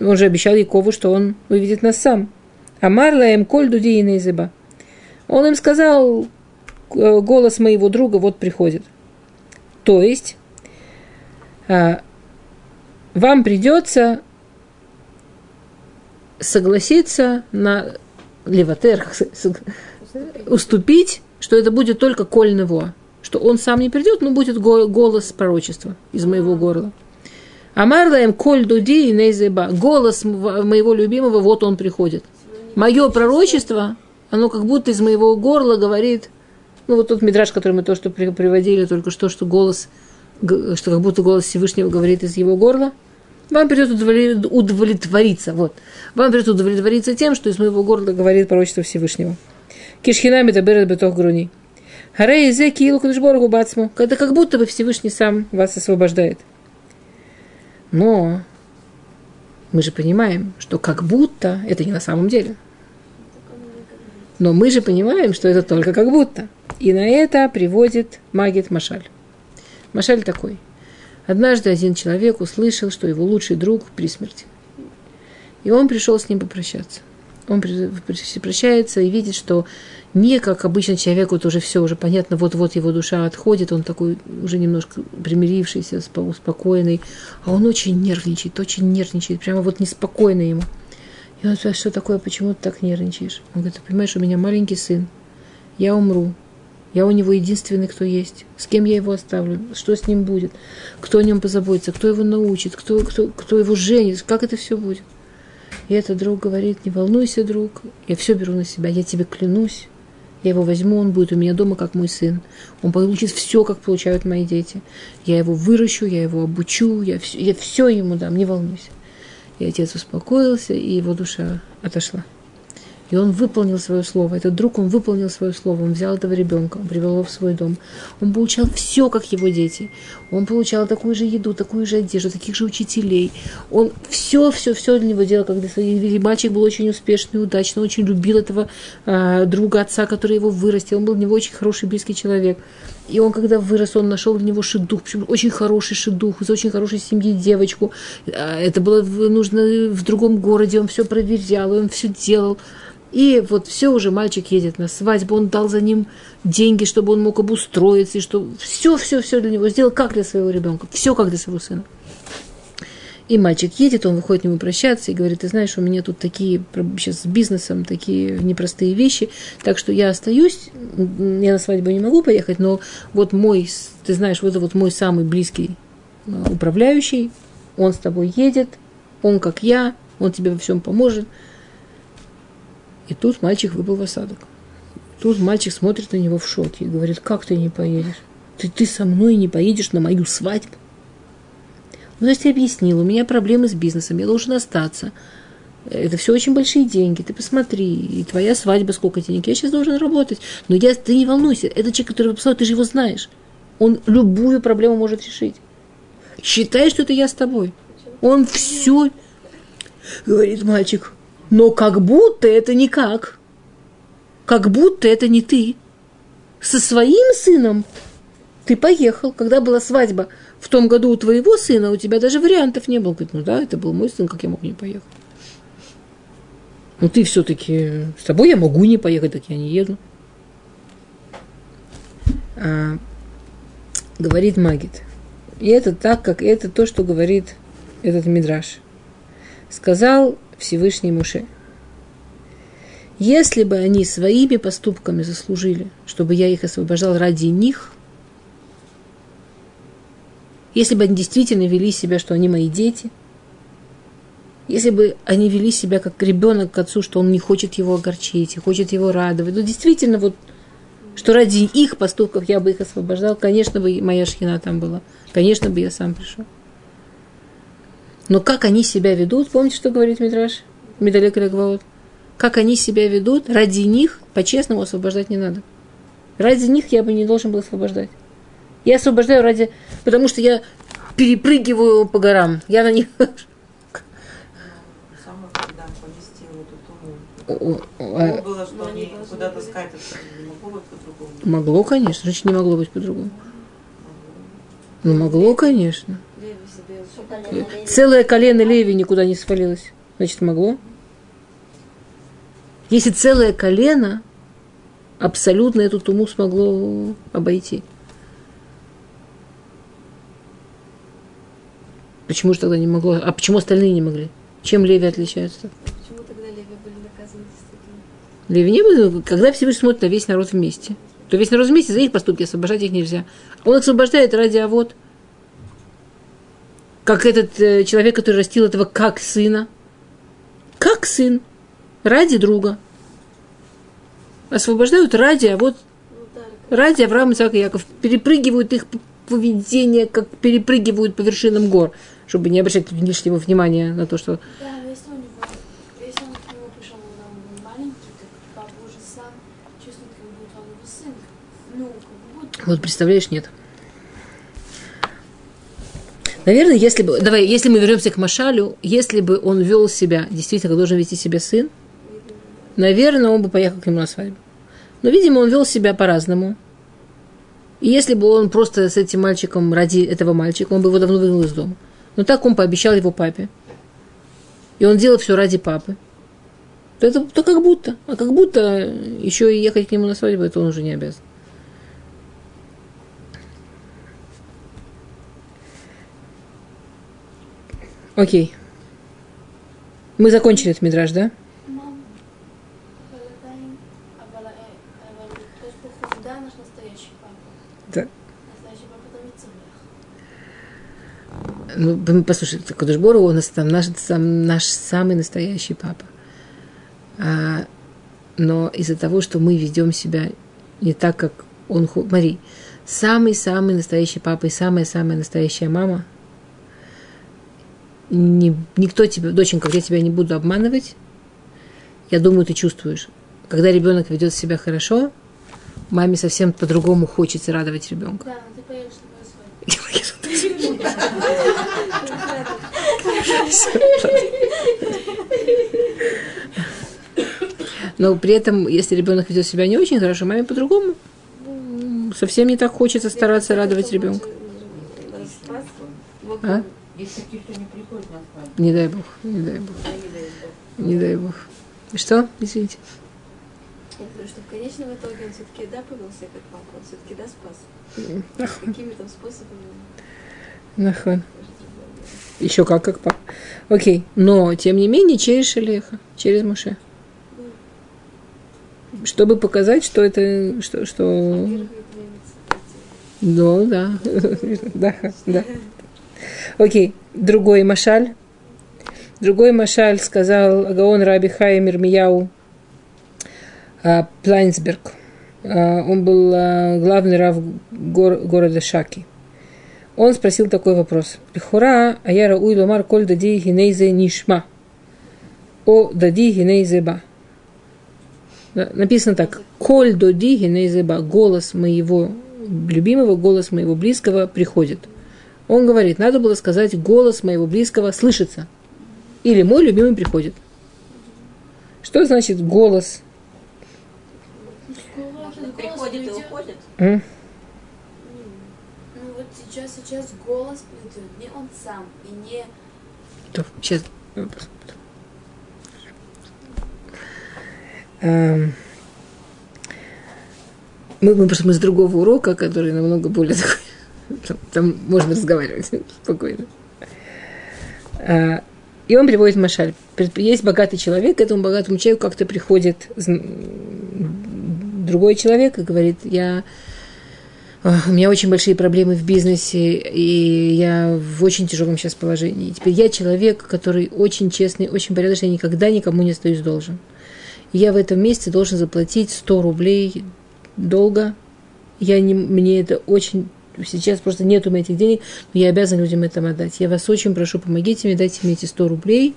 Он же обещал Якову, что он выведет нас сам. Амар лаем коль дудиина изыба. Он им сказал, голос моего друга вот приходит. То есть, э, вам придется согласиться на левотер, уступить что это будет только коль него, что он сам не придет, но будет го- голос пророчества из моего горла. Амарлаем коль дуди и нейзеба. Голос моего любимого, вот он приходит. Мое пророчество, оно как будто из моего горла говорит, ну вот тот мидраж, который мы то, что при- приводили только что, что голос, что как будто голос Всевышнего говорит из его горла. Вам придется удовле- удовлетвориться, вот. Вам придется удовлетвориться тем, что из моего горла говорит пророчество Всевышнего. Кишхина метаберет бетох груни. Харей зе киилу кадышборгу бацму. Это как будто бы Всевышний сам вас освобождает. Но мы же понимаем, что как будто это не на самом деле. Но мы же понимаем, что это только как будто. И на это приводит Магит Машаль. Машаль такой. Однажды один человек услышал, что его лучший друг при смерти. И он пришел с ним попрощаться. Он прощается и видит, что не как обычно человеку, вот уже все уже понятно, вот-вот его душа отходит, он такой уже немножко примирившийся, спо- успокоенный, а он очень нервничает, очень нервничает, прямо вот неспокойно ему. И он спрашивает, что такое, почему ты так нервничаешь? Он говорит, ты понимаешь, у меня маленький сын, я умру, я у него единственный, кто есть. С кем я его оставлю? Что с ним будет? Кто о нем позаботится? Кто его научит? Кто, кто, кто его женит? Как это все будет? И этот друг говорит, не волнуйся, друг, я все беру на себя, я тебе клянусь. Я его возьму, он будет у меня дома, как мой сын. Он получит все, как получают мои дети. Я его выращу, я его обучу, я все, я все ему дам, не волнуйся. И отец успокоился, и его душа отошла. И он выполнил свое слово. Этот друг, он выполнил свое слово. Он взял этого ребенка, он привел его в свой дом. Он получал все, как его дети. Он получал такую же еду, такую же одежду, таких же учителей. Он все, все, все для него делал, как для своих. Мальчик был очень успешный, удачный, очень любил этого э, друга отца, который его вырастил. Он был для него очень хороший, близкий человек. И он, когда вырос, он нашел для него шедух, причем очень хороший шедух, из очень хорошей семьи девочку. А, Это было нужно в другом городе, он все проверял, он все делал. И вот все уже мальчик едет на свадьбу, он дал за ним деньги, чтобы он мог обустроиться, и что все, все, все для него сделал, как для своего ребенка, все как для своего сына. И мальчик едет, он выходит к нему прощаться и говорит, ты знаешь, у меня тут такие сейчас с бизнесом такие непростые вещи, так что я остаюсь, я на свадьбу не могу поехать, но вот мой, ты знаешь, вот это вот мой самый близкий э, управляющий, он с тобой едет, он как я, он тебе во всем поможет. И тут мальчик выпал в осадок. Тут мальчик смотрит на него в шоке и говорит, как ты не поедешь? Ты, ты со мной не поедешь на мою свадьбу? Ну, то есть я объяснил, у меня проблемы с бизнесом, я должен остаться. Это все очень большие деньги, ты посмотри, и твоя свадьба сколько денег, я сейчас должен работать. Но я, ты не волнуйся, этот человек, который написал, ты же его знаешь. Он любую проблему может решить. Считай, что это я с тобой. Он все, говорит мальчик, но как будто это никак. Как будто это не ты. Со своим сыном ты поехал, когда была свадьба в том году у твоего сына, у тебя даже вариантов не было. Говорит, ну да, это был мой сын, как я мог не поехать? Ну ты все-таки, с тобой я могу не поехать, так я не еду. А, говорит Магит. И это так, как это то, что говорит этот Мидраш. Сказал Всевышний Муше. Если бы они своими поступками заслужили, чтобы я их освобождал ради них, если бы они действительно вели себя, что они мои дети, если бы они вели себя как ребенок к отцу, что он не хочет его огорчить, и хочет его радовать, ну действительно вот, что ради их поступков я бы их освобождал, конечно бы моя шхина там была, конечно бы я сам пришел. Но как они себя ведут, помните, что говорит Мидраш? Медалек Легваот? Как они себя ведут, ради них по-честному освобождать не надо. Ради них я бы не должен был освобождать. Я освобождаю ради... Потому что я перепрыгиваю по горам. Я на них... *laughs* А было, что они куда-то скатятся, могло быть по-другому. Могло, конечно. Значит, не могло быть по-другому. Ну, могло, конечно. Леви себе Что колено Леви. Целое колено Леви никуда не свалилось. Значит, могло. Если целое колено абсолютно эту туму смогло обойти. Почему же тогда не могло? А почему остальные не могли? Чем Леви отличаются? Почему тогда Леви были наказаны? Леви не было, когда Всевышний смотрит на весь народ вместе. то весь народ вместе за их поступки освобождать их нельзя. Он освобождает ради а вот как этот э, человек, который растил этого как сына, как сын, ради друга. Освобождают ради, а вот ради Авраама, Исаака и Яков. Перепрыгивают их поведение, как перепрыгивают по вершинам гор, чтобы не обращать лишнего внимания на то, что Да, если он к нему пришел, когда он был маленький, как папа уже сам чувствует, как будто он его сын. Ну, как будто. Вот представляешь, нет. Наверное, если бы, давай, если мы вернемся к Машалю, если бы он вел себя, действительно, как должен вести себя сын, наверное, он бы поехал к нему на свадьбу. Но, видимо, он вел себя по-разному. И если бы он просто с этим мальчиком, ради этого мальчика, он бы его давно выгнал из дома. Но так он пообещал его папе. И он делал все ради папы. То это то как будто. А как будто еще и ехать к нему на свадьбу, это он уже не обязан. Окей. Мы закончили этот мидраж, да? Да. Ну, послушай, Кадышбору у нас там наш, сам, наш самый настоящий папа. А, но из-за того, что мы ведем себя не так, как он... Мари, самый-самый настоящий папа и самая-самая настоящая мама – не, никто тебя, доченька, я тебя не буду обманывать, я думаю, ты чувствуешь. Когда ребенок ведет себя хорошо, маме совсем по-другому хочется радовать ребенка. Да, ты свадьбу. *laughs* *laughs* Но при этом, если ребенок ведет себя не очень хорошо, маме по-другому. Совсем не так хочется стараться радовать ребенка. А? Кто не приходит на свадьбу. Не дай бог, не дай бог, не дай бог. Что? Извините. Я говорю, что в конечном итоге он все-таки да повел себя как папа, он все-таки да спас. Какими там способами. Нахон. Еще как, как пап. Окей. Но, тем не менее, через Шелеха, через Муше. Чтобы показать, что это, что, что... Ну, да. да, *laughs* да. *laughs* Окей, другой Машаль. Другой Машаль сказал Агаон Раби Хаим Ирмияу а, Плайнсберг. А, Он был а, главный рав гор- города Шаки. Он спросил такой вопрос. Лихура аяра уй ломар коль дади гинейзе нишма. О дади гинейзе ба. Написано так. Коль доди гинейзе ба. Голос моего любимого, голос моего близкого приходит. Он говорит, надо было сказать, голос моего близкого слышится. Или мой любимый приходит. Что значит голос? Может, приходит и уходит? М? Ну вот сейчас, сейчас голос придет, не он сам, и не То, Сейчас. Эм, Мы, мы просто мы с другого урока, который намного более такой, там, там можно разговаривать *laughs* спокойно. А, И он приводит Машаль. Есть богатый человек, к этому богатому человеку как-то приходит другой человек и говорит, я «Ах, у меня очень большие проблемы в бизнесе, и я в очень тяжелом сейчас положении. Теперь я человек, который очень честный, очень порядочный, я никогда никому не остаюсь должен. И я в этом месяце должен заплатить 100 рублей долга. Я не, мне это очень... Сейчас просто нет у меня этих денег, но я обязан людям это отдать. Я вас очень прошу, помогите мне, дайте мне эти 100 рублей.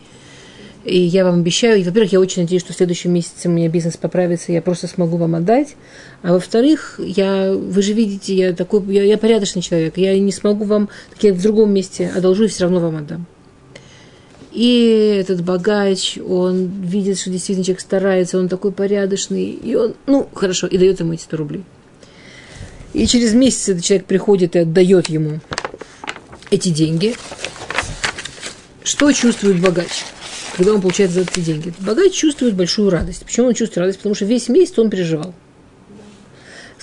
И я вам обещаю, и, во-первых, я очень надеюсь, что в следующем месяце у меня бизнес поправится, я просто смогу вам отдать. А во-вторых, я, вы же видите, я такой, я, я порядочный человек, я не смогу вам, так я в другом месте одолжу и все равно вам отдам. И этот богач, он видит, что действительно человек старается, он такой порядочный, и он, ну, хорошо, и дает ему эти 100 рублей. И через месяц этот человек приходит и отдает ему эти деньги. Что чувствует богач, когда он получает за эти деньги? Богач чувствует большую радость. Почему он чувствует радость? Потому что весь месяц он переживал.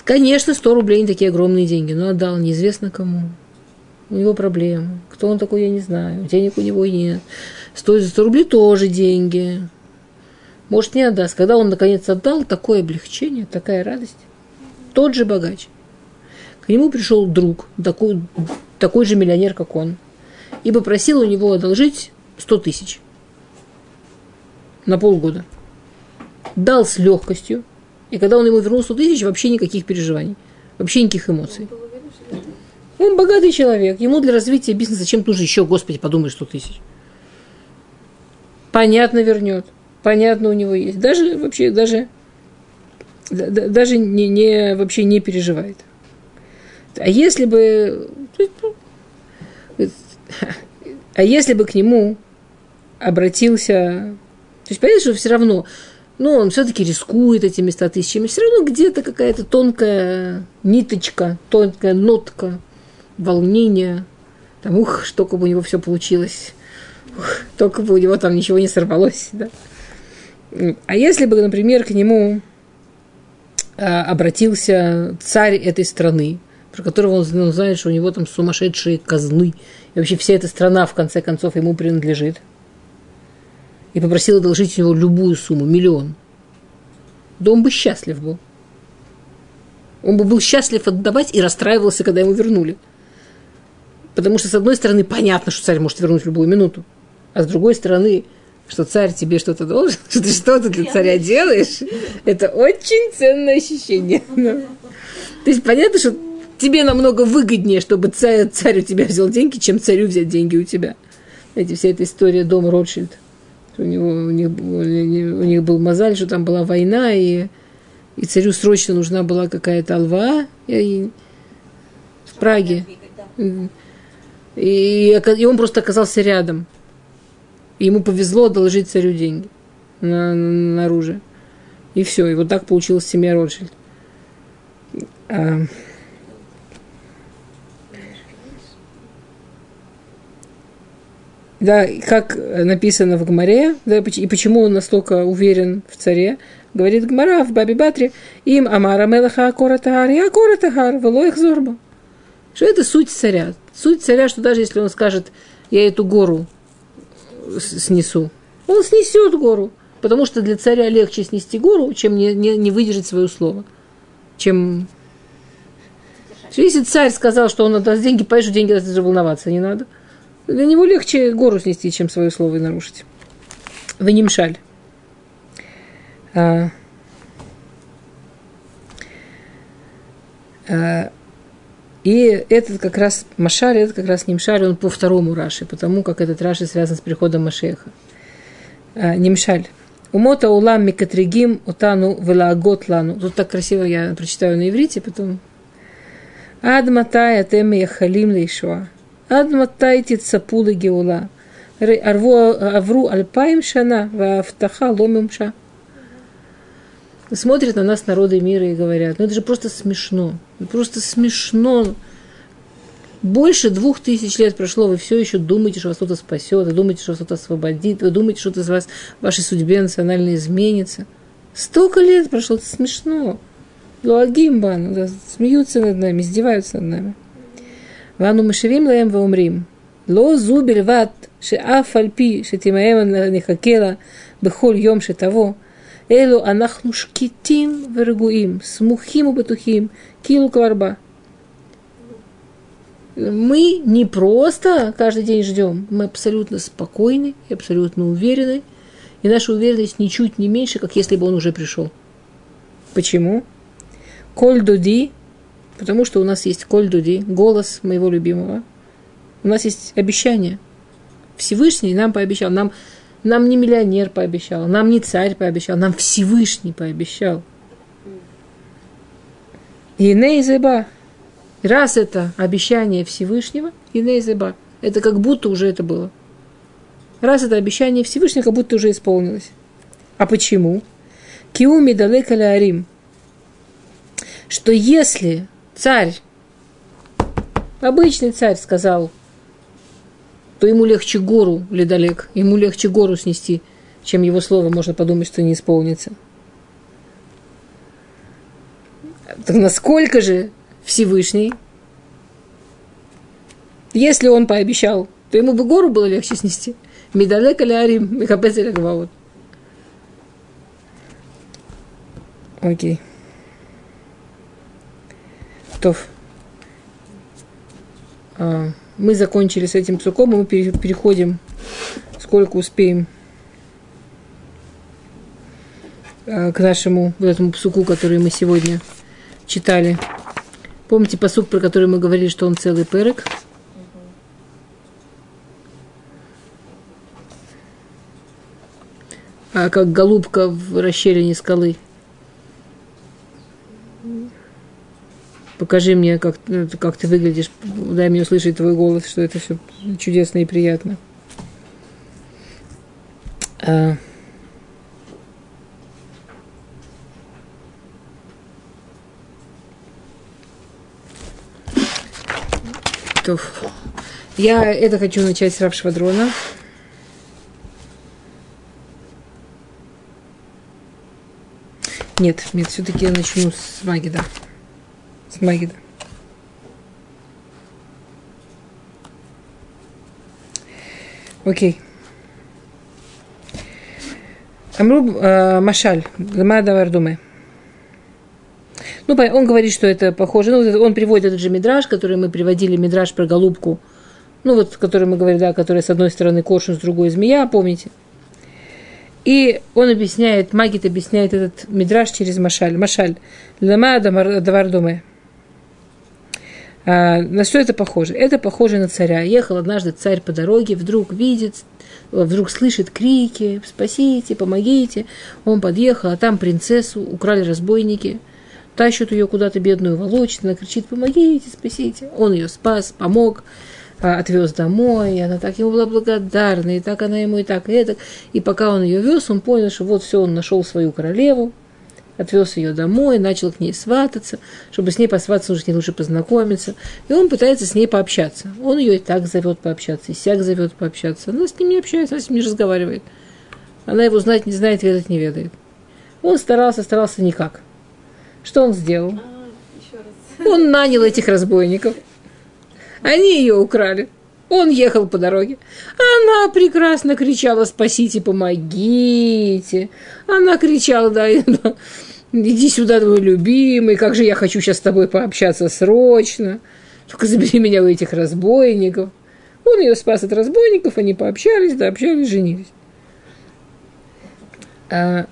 Конечно, 100 рублей не такие огромные деньги, но отдал неизвестно кому. У него проблемы. Кто он такой, я не знаю. Денег у него нет. Стоит за 100 рублей тоже деньги. Может, не отдаст. Когда он наконец отдал, такое облегчение, такая радость. тот же богач. К нему пришел друг, такой, такой же миллионер, как он, и попросил у него одолжить 100 тысяч на полгода. Дал с легкостью, и когда он ему вернул 100 тысяч, вообще никаких переживаний, вообще никаких эмоций. Он богатый человек, ему для развития бизнеса чем нужно еще, господи, подумай, 100 тысяч. Понятно вернет, понятно у него есть. Даже вообще, даже, да- да- даже не, не, вообще не переживает. А если бы, а если бы к нему обратился, то есть понятно, что все равно, ну, он все-таки рискует этими 100 тысячами, все равно где-то какая-то тонкая ниточка, тонкая нотка волнения, там, ух, только бы у него все получилось, ух, только бы у него там ничего не сорвалось, да. А если бы, например, к нему а, обратился царь этой страны, про которого он зна- знает, что у него там сумасшедшие казны, и вообще вся эта страна, в конце концов, ему принадлежит, и попросил одолжить у него любую сумму, миллион, да он бы счастлив был. Он бы был счастлив отдавать и расстраивался, когда ему вернули. Потому что, с одной стороны, понятно, что царь может вернуть в любую минуту, а с другой стороны, что царь тебе что-то должен, *laughs* что ты что-то для царя делаешь, это очень ценное ощущение. То есть понятно, что тебе намного выгоднее, чтобы царь, царь у тебя взял деньги, чем царю взять деньги у тебя. Знаете, вся эта история дома Ротшильд. У, него, у, них, у них был мозаль, что там была война, и, и царю срочно нужна была какая-то алва и, в Праге. И, и он просто оказался рядом. И ему повезло одолжить царю деньги на, на оружие. И все. И вот так получилась семья Ротшильд. А, Да, как написано в Гмаре, да, и поч- и почему он настолько уверен в царе, говорит Гмара в Баби Батре, им Амара Мелаха Акора Тагар, и Акора их зорба. Что это суть царя? Суть царя, что даже если он скажет, я эту гору снесу, он снесет гору, потому что для царя легче снести гору, чем не, не, не выдержать свое слово. Чем... Если царь сказал, что он отдаст деньги, понимаешь, деньги даже волноваться не надо. Для него легче гору снести, чем свое слово и нарушить. Венимшаль. А, а, и этот как раз Машаль, этот как раз Нимшаль, он по второму Раши, потому как этот Раши связан с приходом Машеха. А, Нимшаль. Умота улам микатригим утану велаагот лану. Тут так красиво я прочитаю на иврите, потом. Ад матай атем яхалим лейшуа. Ад матай тицапу геула. Авру альпаим шана вафтаха ломимша. Смотрят на нас народы мира и говорят, ну это же просто смешно. Ну, Просто смешно. Больше двух тысяч лет прошло, вы все еще думаете, что вас кто-то спасет, вы думаете, что вас кто-то освободит, вы думаете, что-то из вас, вашей судьбе национально изменится. Столько лет прошло, это смешно. Луагимбан, смеются над нами, издеваются над нами. ואנו משיבים להם ואומרים, לא זו בלבד שאף על פי שתמהם נחכה לה בכל יום שתבוא, אלו אנחנו שקטים ורגועים, סמוכים ובטוחים, כאילו כבר בא. Мы не просто каждый день ждем, мы абсолютно спокойны и абсолютно уверены, и наша уверенность ничуть не меньше, как если бы он уже пришел. Почему? Коль дуди, потому что у нас есть коль дуди, голос моего любимого. У нас есть обещание. Всевышний нам пообещал, нам, нам не миллионер пообещал, нам не царь пообещал, нам Всевышний пообещал. И нейзеба. Раз это обещание Всевышнего, и нейзеба. Это как будто уже это было. Раз это обещание Всевышнего, как будто уже исполнилось. А почему? Киуми далека арим. Что если царь, обычный царь сказал, то ему легче гору, ледолек, ему легче гору снести, чем его слово можно подумать, что не исполнится. Так насколько же Всевышний, если он пообещал, то ему бы гору было легче снести. Медалек или Арим, Михапес или Гваот. Окей. То. А, мы закончили с этим псуком, и мы пере- переходим, сколько успеем, а, к нашему вот этому псуку, который мы сегодня читали. Помните посук, про который мы говорили, что он целый перек? А как голубка в расщелине скалы. Покажи мне, как, э, как ты выглядишь. Дай мне услышать твой голос, что это все чудесно и приятно. А. Я это хочу начать с Рабшвадрона. Нет, нет, все-таки я начну с Магида. С Магида. Окей. Амруб э, Машаль, Лама Давардуме. Ну, он говорит, что это похоже. Ну, он приводит этот же мидраж, который мы приводили, мидраж про голубку. Ну, вот, который мы говорили, да, который с одной стороны коршун, с другой змея, помните? И он объясняет, Магит объясняет этот мидраж через Машаль. Машаль. Лама Давардуме. А, на что это похоже? Это похоже на царя. Ехал однажды царь по дороге, вдруг видит, вдруг слышит крики «Спасите, помогите!» Он подъехал, а там принцессу украли разбойники, тащат ее куда-то бедную, волочат, она кричит «Помогите, спасите!» Он ее спас, помог, а, отвез домой, и она так ему была благодарна, и так она ему и так, и это. И пока он ее вез, он понял, что вот все, он нашел свою королеву, отвез ее домой, начал к ней свататься, чтобы с ней посвататься, нужно с ней лучше познакомиться. И он пытается с ней пообщаться. Он ее и так зовет пообщаться, и сяк зовет пообщаться. Она с ним не общается, она с ним не разговаривает. Она его знать не знает, ведать не ведает. Он старался, старался никак. Что он сделал? А. Он нанял этих разбойников. Они ее украли. Он ехал по дороге. Она прекрасно кричала «Спасите, помогите!» Она кричала «Да, да, иди сюда, твой любимый, как же я хочу сейчас с тобой пообщаться срочно! Только забери меня у этих разбойников!» Он ее спас от разбойников, они пообщались, да, общались, женились. А,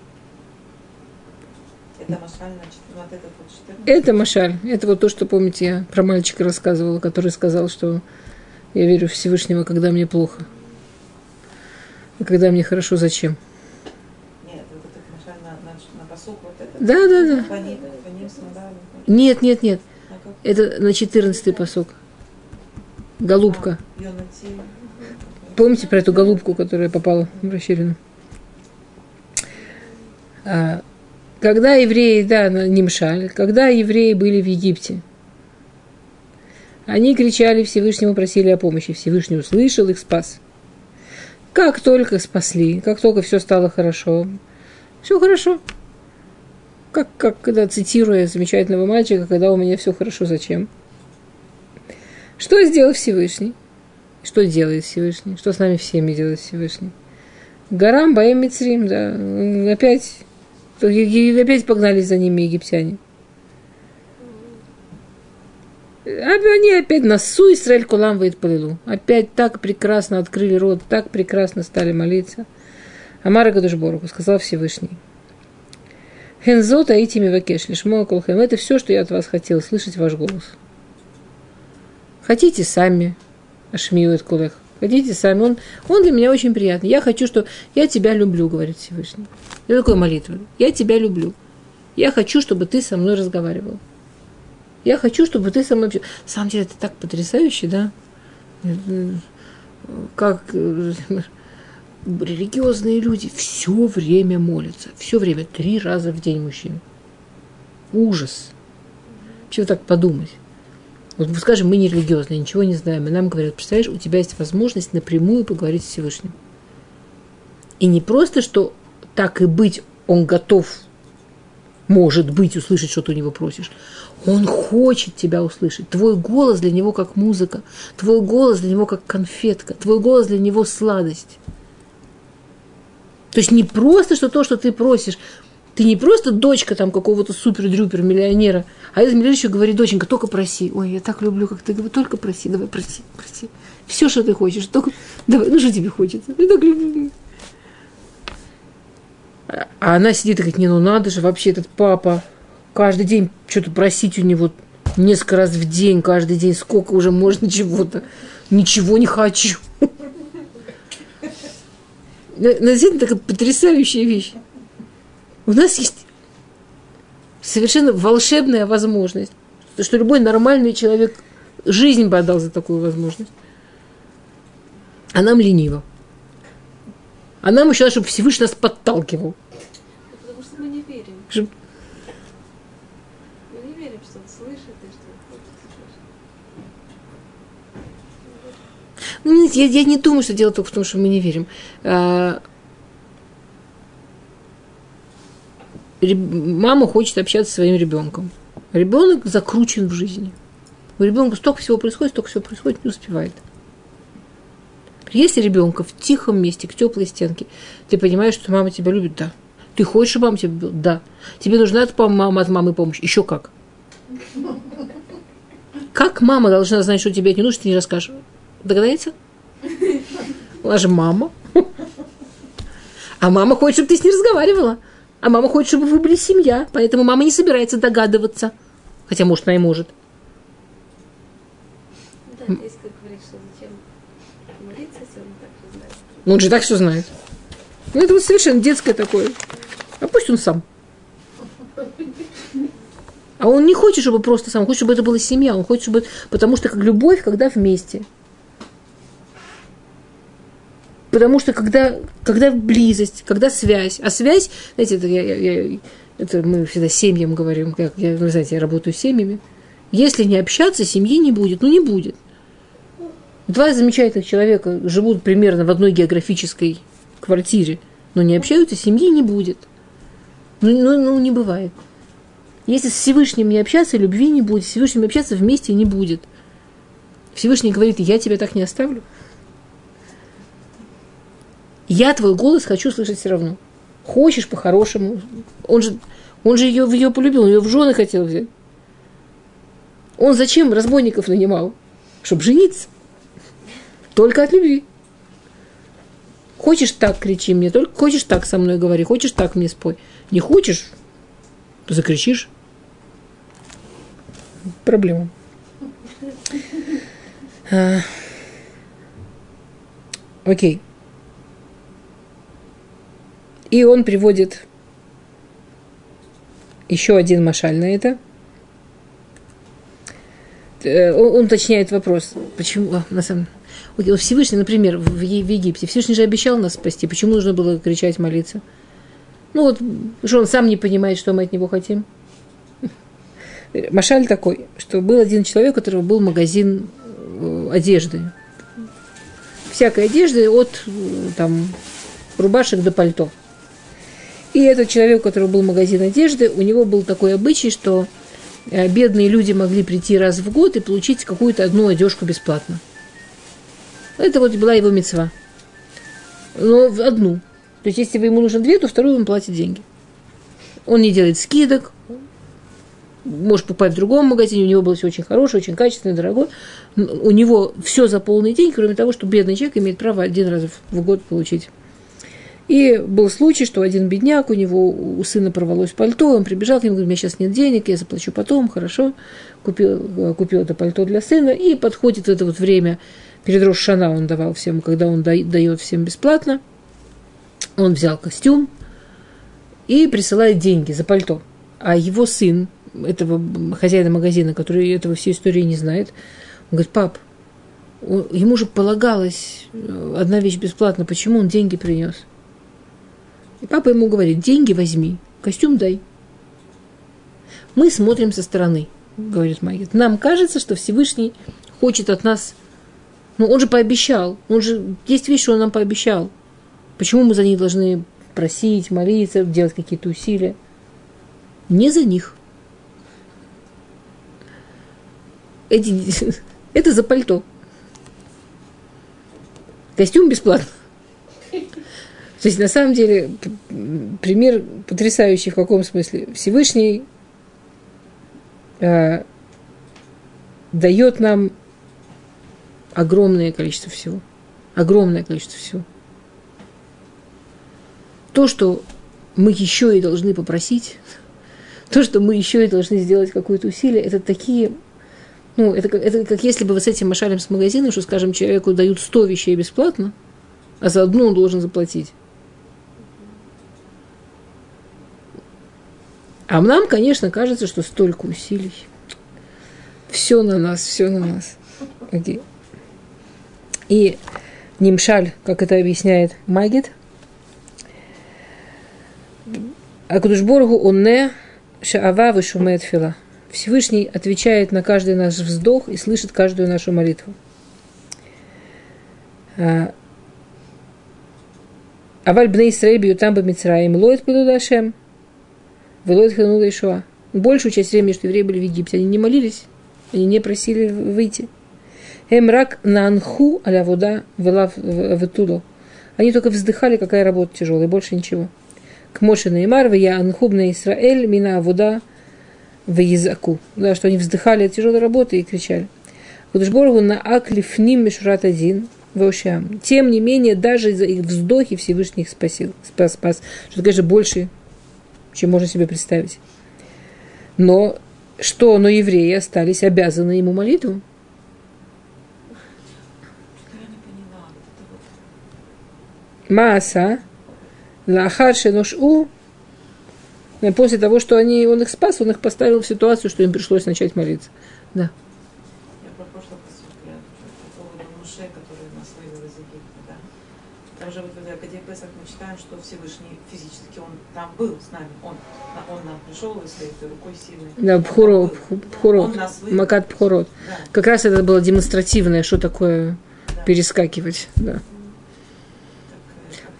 Это машаль, значит, вот этот вот 14. Это Машаль. Это вот то, что, помните, я про мальчика рассказывала, который сказал, что я верю в Всевышнего, когда мне плохо. А когда мне хорошо, зачем? Нет, вот этот машаль на, на, на посук вот этот. Да, да, да. Нет, нет, нет. А? Это на 14 посок. Голубка. А. Помните про эту голубку, которая попала в расщелину? А, когда евреи, да, на- не мшаль, когда евреи были в Египте, они кричали Всевышнему, просили о помощи. Всевышний услышал их, спас. Как только спасли, как только все стало хорошо, все хорошо. Как, как когда цитируя замечательного мальчика, когда у меня все хорошо, зачем? Что сделал Всевышний? Что делает Всевышний? Что с нами всеми делает Всевышний? Гарам, Баем Мицрим, да. Опять, опять погнались за ними египтяне. Они опять насу Израиль Кулам Палилу. Опять так прекрасно открыли рот, так прекрасно стали молиться. Амара Гадушборгу сказал Всевышний. Хензот Аити Мивакеш, Лишмо Колхем. Это все, что я от вас хотел, слышать ваш голос. Хотите сами, Ашмиует Кулех. Хотите сами. Он, он для меня очень приятный. Я хочу, что я тебя люблю, говорит Всевышний. Это такой молитва. Я тебя люблю. Я хочу, чтобы ты со мной разговаривал. Я хочу, чтобы ты со мной... На самом деле, это так потрясающе, да? Как э, религиозные люди все время молятся. Все время. Три раза в день мужчины. Ужас. Чего так подумать? Вот, скажем, мы не религиозные, ничего не знаем, и нам говорят, представляешь, у тебя есть возможность напрямую поговорить с Всевышним. И не просто, что так и быть, он готов, может быть, услышать, что ты у него просишь. Он хочет тебя услышать. Твой голос для него как музыка, твой голос для него как конфетка, твой голос для него сладость. То есть не просто, что то, что ты просишь, Ты не просто дочка там какого-то супер-дрюпер миллионера, а этот миллионер еще говорит, доченька, только проси. Ой, я так люблю, как ты говоришь, только проси, давай проси, проси. Все, что ты хочешь, только давай, ну что тебе хочется? Я так люблю. А она сидит и говорит, не, ну надо же, вообще этот папа каждый день что-то просить у него несколько раз в день, каждый день, сколько уже можно чего-то. Ничего не хочу. Но действительно такая потрясающая вещь. У нас есть совершенно волшебная возможность, что любой нормальный человек жизнь бы отдал за такую возможность. А нам лениво. А нам еще надо, чтобы Всевышний нас подталкивал. Потому что мы не верим. Чтоб- Мы не верим, что он слышит и что он хочет слышать. Ну, нет, я, я не думаю, что дело только в том, что мы не верим. А, Мама хочет общаться со своим ребенком. Ребенок закручен в жизни. У ребенка столько всего происходит, столько всего происходит, не успевает. Если ребенка в тихом месте, к теплой стенке, ты понимаешь, что мама тебя любит, да. Ты хочешь, чтобы мама тебя любила, да. Тебе нужна от мамы, от мамы помощь, еще как. Как мама должна знать, что тебе не нужно, ты не расскажешь? Догадается? Она же мама. А мама хочет, чтобы ты с ней разговаривала. А мама хочет, чтобы вы были семья. Поэтому мама не собирается догадываться. Хотя, может, она и может. Да, есть как говорит, что зачем молиться, если он так же знает. Ну, он же так все знает. Ну, это вот совершенно детское такое. А пусть он сам. А он не хочет, чтобы просто сам, он хочет, чтобы это была семья. Он хочет, чтобы... Потому что как любовь, когда вместе. Потому что когда, когда близость, когда связь. А связь, знаете, это, я, я- это мы всегда семьям говорим, как я, вы знаете, я работаю с семьями. Если не общаться, семьи не будет. Ну, не будет. Два замечательных человека живут примерно в одной географической квартире, но не общаются, семьи не будет. Ну, ну, ну, не бывает. Если с Всевышним не общаться, любви не будет. С Всевышним общаться вместе не будет. Всевышний говорит, я тебя так не оставлю. Я твой голос хочу слышать все равно. Хочешь по-хорошему. Он же, он же ее, ее полюбил, он ее в жены хотел взять. Он зачем разбойников нанимал? Чтобы жениться. Только от любви. Хочешь так, кричи мне, только хочешь так со мной говори, хочешь так мне спой. Не хочешь, закричишь. Проблема. А, Окей. И он приводит еще один машаль на это. Э, Он, уточняет вопрос, почему, а, на самом Всевышний, например, в Египте, Всевышний же обещал нас спасти, почему нужно было кричать, молиться? Ну вот, что он сам не понимает, что мы от него хотим. Машаль такой, что был один человек, у которого был магазин э, одежды. Всякой одежды от э, там, рубашек до пальто. И этот человек, у которого был магазин одежды, у него был такой обычай, что э, бедные люди могли прийти раз в год и получить какую-то одну одежку бесплатно. Это вот была его мецва. Но в одну. То есть, если ему нужно две, то вторую он платит деньги. Он не делает скидок, может покупать в другом магазине, у него было все очень хорошее, очень качественное, дорогое. У него все за полный день, кроме того, что бедный человек имеет право один раз в год получить. И был случай, что один бедняк, у него у сына порвалось пальто, он прибежал к нему, говорит, у меня сейчас нет денег, я заплачу потом, хорошо. Купил, э, купил это пальто для сына, и подходит в это вот время, перед Рошана он давал всем, когда он да- дает всем бесплатно, он взял костюм и присылает деньги за пальто. А его сын, этого хозяина магазина, который этого всей истории не знает, он говорит, пап, ему же полагалось э, одна вещь бесплатно, почему он деньги принес? И папа ему говорит, деньги возьми, костюм дай. Мы смотрим со стороны, говорит Магит. Нам кажется, что Всевышний хочет от нас... Ну, он же пообещал. Он же... Есть вещи, он нам пообещал. Почему мы за них должны просить, молиться, делать какие-то усилия? Не за них. Эти... *laughs* Это за пальто. Костюм бесплатно. То есть, на самом деле, пример потрясающий в каком смысле. Всевышний э, дает нам огромное количество всего. Огромное количество всего. То, что мы еще и должны попросить, *laughs* то, что мы еще и должны сделать какое-то усилие, это такие ну, это это как если бы вы с этим машалем с магазина, что, скажем, человеку дают 100 вещей бесплатно, а за одну он должен заплатить. А нам, конечно, кажется, что столько усилий. Все на нас, все на нас. Окей. И Нимшаль, как это объясняет Магид, Акудушборгу он не шаава вышумет фила. Всевышний отвечает на каждый наш вздох и слышит каждую нашу молитву. А, Аваль бней срейби там бы мицраим лоит пилу Ашем, вылоит хану Ишуа. Большую часть времени, что евреи были в Египте, они не молились, они не просили выйти. Эмрак на анху аля вода вела в Они только вздыхали, какая работа тяжелая, больше ничего. К Моше Неймар, я анхуб на Исраэль, мина вода в языку. Да, что они вздыхали от тяжелой работы и кричали. Кудышборгу на аклифним мишурат один. Тем не менее, даже за их вздохи Всевышний их спасил, спас, спас. Что, конечно, больше, чем можно себе представить. Но что, но евреи остались обязаны ему молитву. Я не поняла. Вот это вот. Мааса, лахар шеношу, после того, что они, он их спас, он их поставил в ситуацию, что им пришлось начать молиться. Да. Там вот в Академии мы читаем, что Всевышний физически, там был с нами, он, он нам пришел и своей рукой сильной. Да, Он Пхурот. Макат Пхурот. Да, Как раз это было демонстративное, что такое да. перескакивать. Да, Так,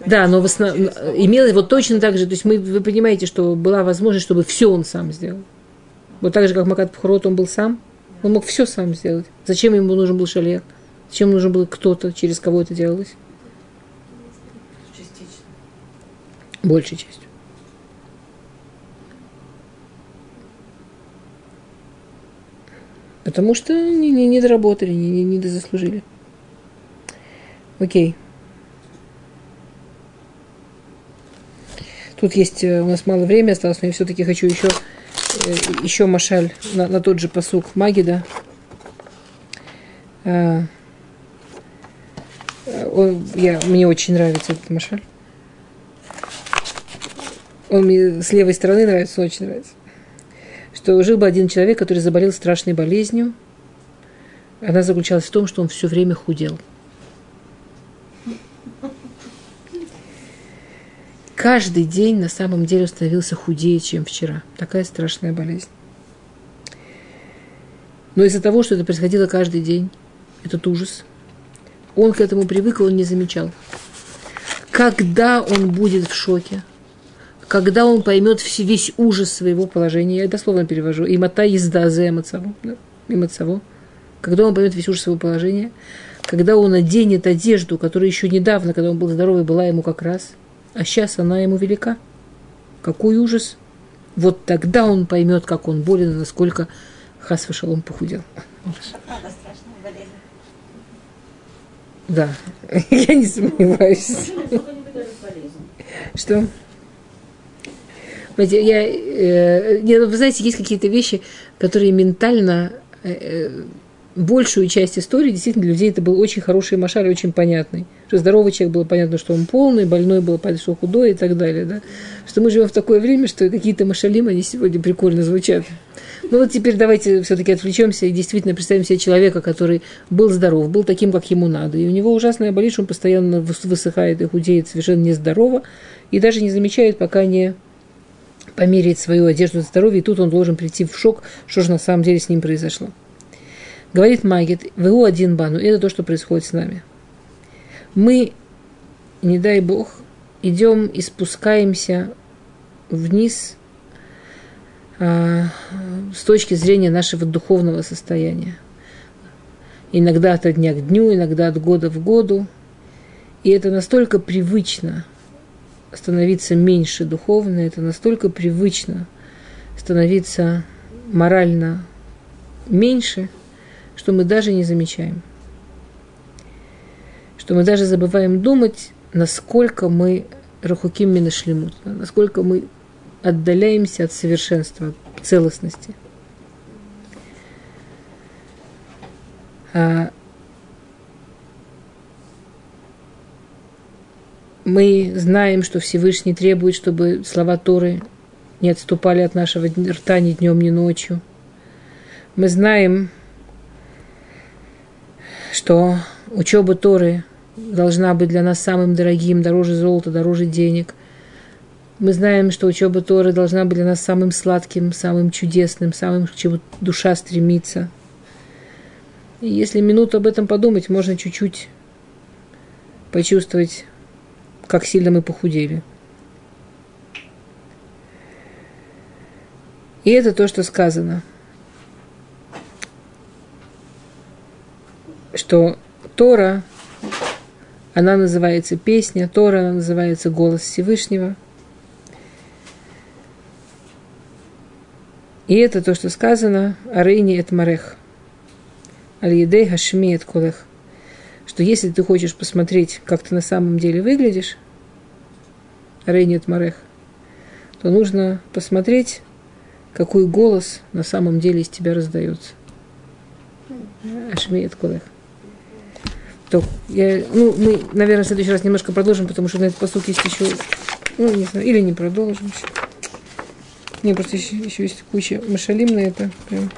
э, да но в основном имелось вот точно так же. То есть мы, вы понимаете, что была возможность, чтобы все он сам сделал. Вот так же, как Макат Пхурот, он был сам. Он мог все сам сделать. Зачем ему нужен был шалер? Зачем нужен был кто-то, через кого это делалось? Частично. Большей частью. Потому что не, не, не доработали, не, не, не дозаслужили. Окей. Тут есть, э, у нас мало времени осталось, но я все-таки хочу еще, э, еще машаль на, на тот же посук Магида. Э, он, я, мне очень нравится этот машаль. Он мне с левой стороны нравится, очень нравится. Что жил бы один человек, который заболел страшной болезнью. Она заключалась в том, что он все время худел. Каждый день на самом деле он становился худее, чем вчера. Такая страшная болезнь. Но из-за того, что это происходило каждый день, этот ужас, он к этому привык, и он не замечал. Когда он будет в шоке, когда он поймет весь ужас своего положения, я дословно перевожу, и мота езда за эмоцаво, да, эмоцаво, когда он поймет весь ужас своего положения, когда он оденет одежду, которая еще недавно, когда он был здоровый, была ему как раз, а сейчас она ему велика. Какой ужас! Вот тогда он поймет, как он болен и насколько Хасва Шалом похудел. Да, *laughs* я не сомневаюсь. Что? Знаете, я, э, не, ну, вы знаете, есть какие-то вещи, которые ментально э, э, большую часть истории действительно для людей это был очень хороший машаль, очень понятный. Что здоровый человек было понятно, что он полный, больной было понятно, что худой и так далее. Да? Что мы живем в такое время, что какие-то машалим, они сегодня прикольно звучат. Ну вот теперь давайте все-таки отвлечемся и действительно представим себе человека, который был здоров, был таким, как ему надо. И у него ужасная болезнь, он постоянно выс- высыхает и худеет совершенно нездорово, и даже не замечает, пока не померяет свою одежду здоровья, и тут он должен прийти в шок, что же на самом деле с ним произошло. Говорит Магит, ВУ один бану, это то, что происходит с нами. Мы, не дай бог, идем и спускаемся вниз а, с точки зрения нашего духовного состояния. Иногда от дня к дню, иногда от года в году. И это настолько привычно становиться меньше духовно, это настолько привычно становиться морально меньше, что мы даже не замечаем. Что мы даже забываем думать, насколько мы рахуким минашлемут, насколько мы отдаляемся от совершенства, от целостности. А мы знаем, что Всевышний требует, чтобы слова Торы не отступали от нашего рта ни днем, ни ночью. Мы знаем, что учеба Торы должна быть для нас самым дорогим, дороже золота, дороже денег. Мы знаем, что учеба Торы должна быть для нас самым сладким, самым чудесным, самым, к чему душа стремится. И если минуту об этом подумать, можно чуть-чуть почувствовать, как сильно мы похудели. И это то, что сказано. Что Тора, она называется песня, Тора она называется голос Всевышнего. И это то, что сказано Арейни эт Марех. Аль-Едей Хашми эт. Что если ты хочешь посмотреть, как ты на самом деле выглядишь, Арейни эт Марех, то нужно посмотреть какой голос на самом деле из тебя раздается. Ашмеет Колех. То, я, ну, мы, наверное, в следующий раз немножко продолжим, потому что на этот посуд есть еще, ну, не знаю, или не продолжим еще. Не, просто еще, еще есть куча машалим на это. Прям.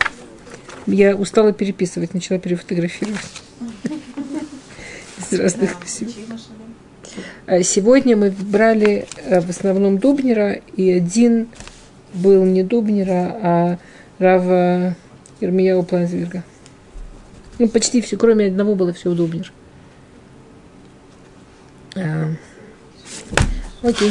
Я устала переписывать, начала перефотографировать. *laughs* Разных а Сегодня мы брали э, в основном Дубнера, и один был не Дубнера, а Рава Ирмияу Планзвирга. Ну, почти все, кроме одного было все у Дубнер. А, окей.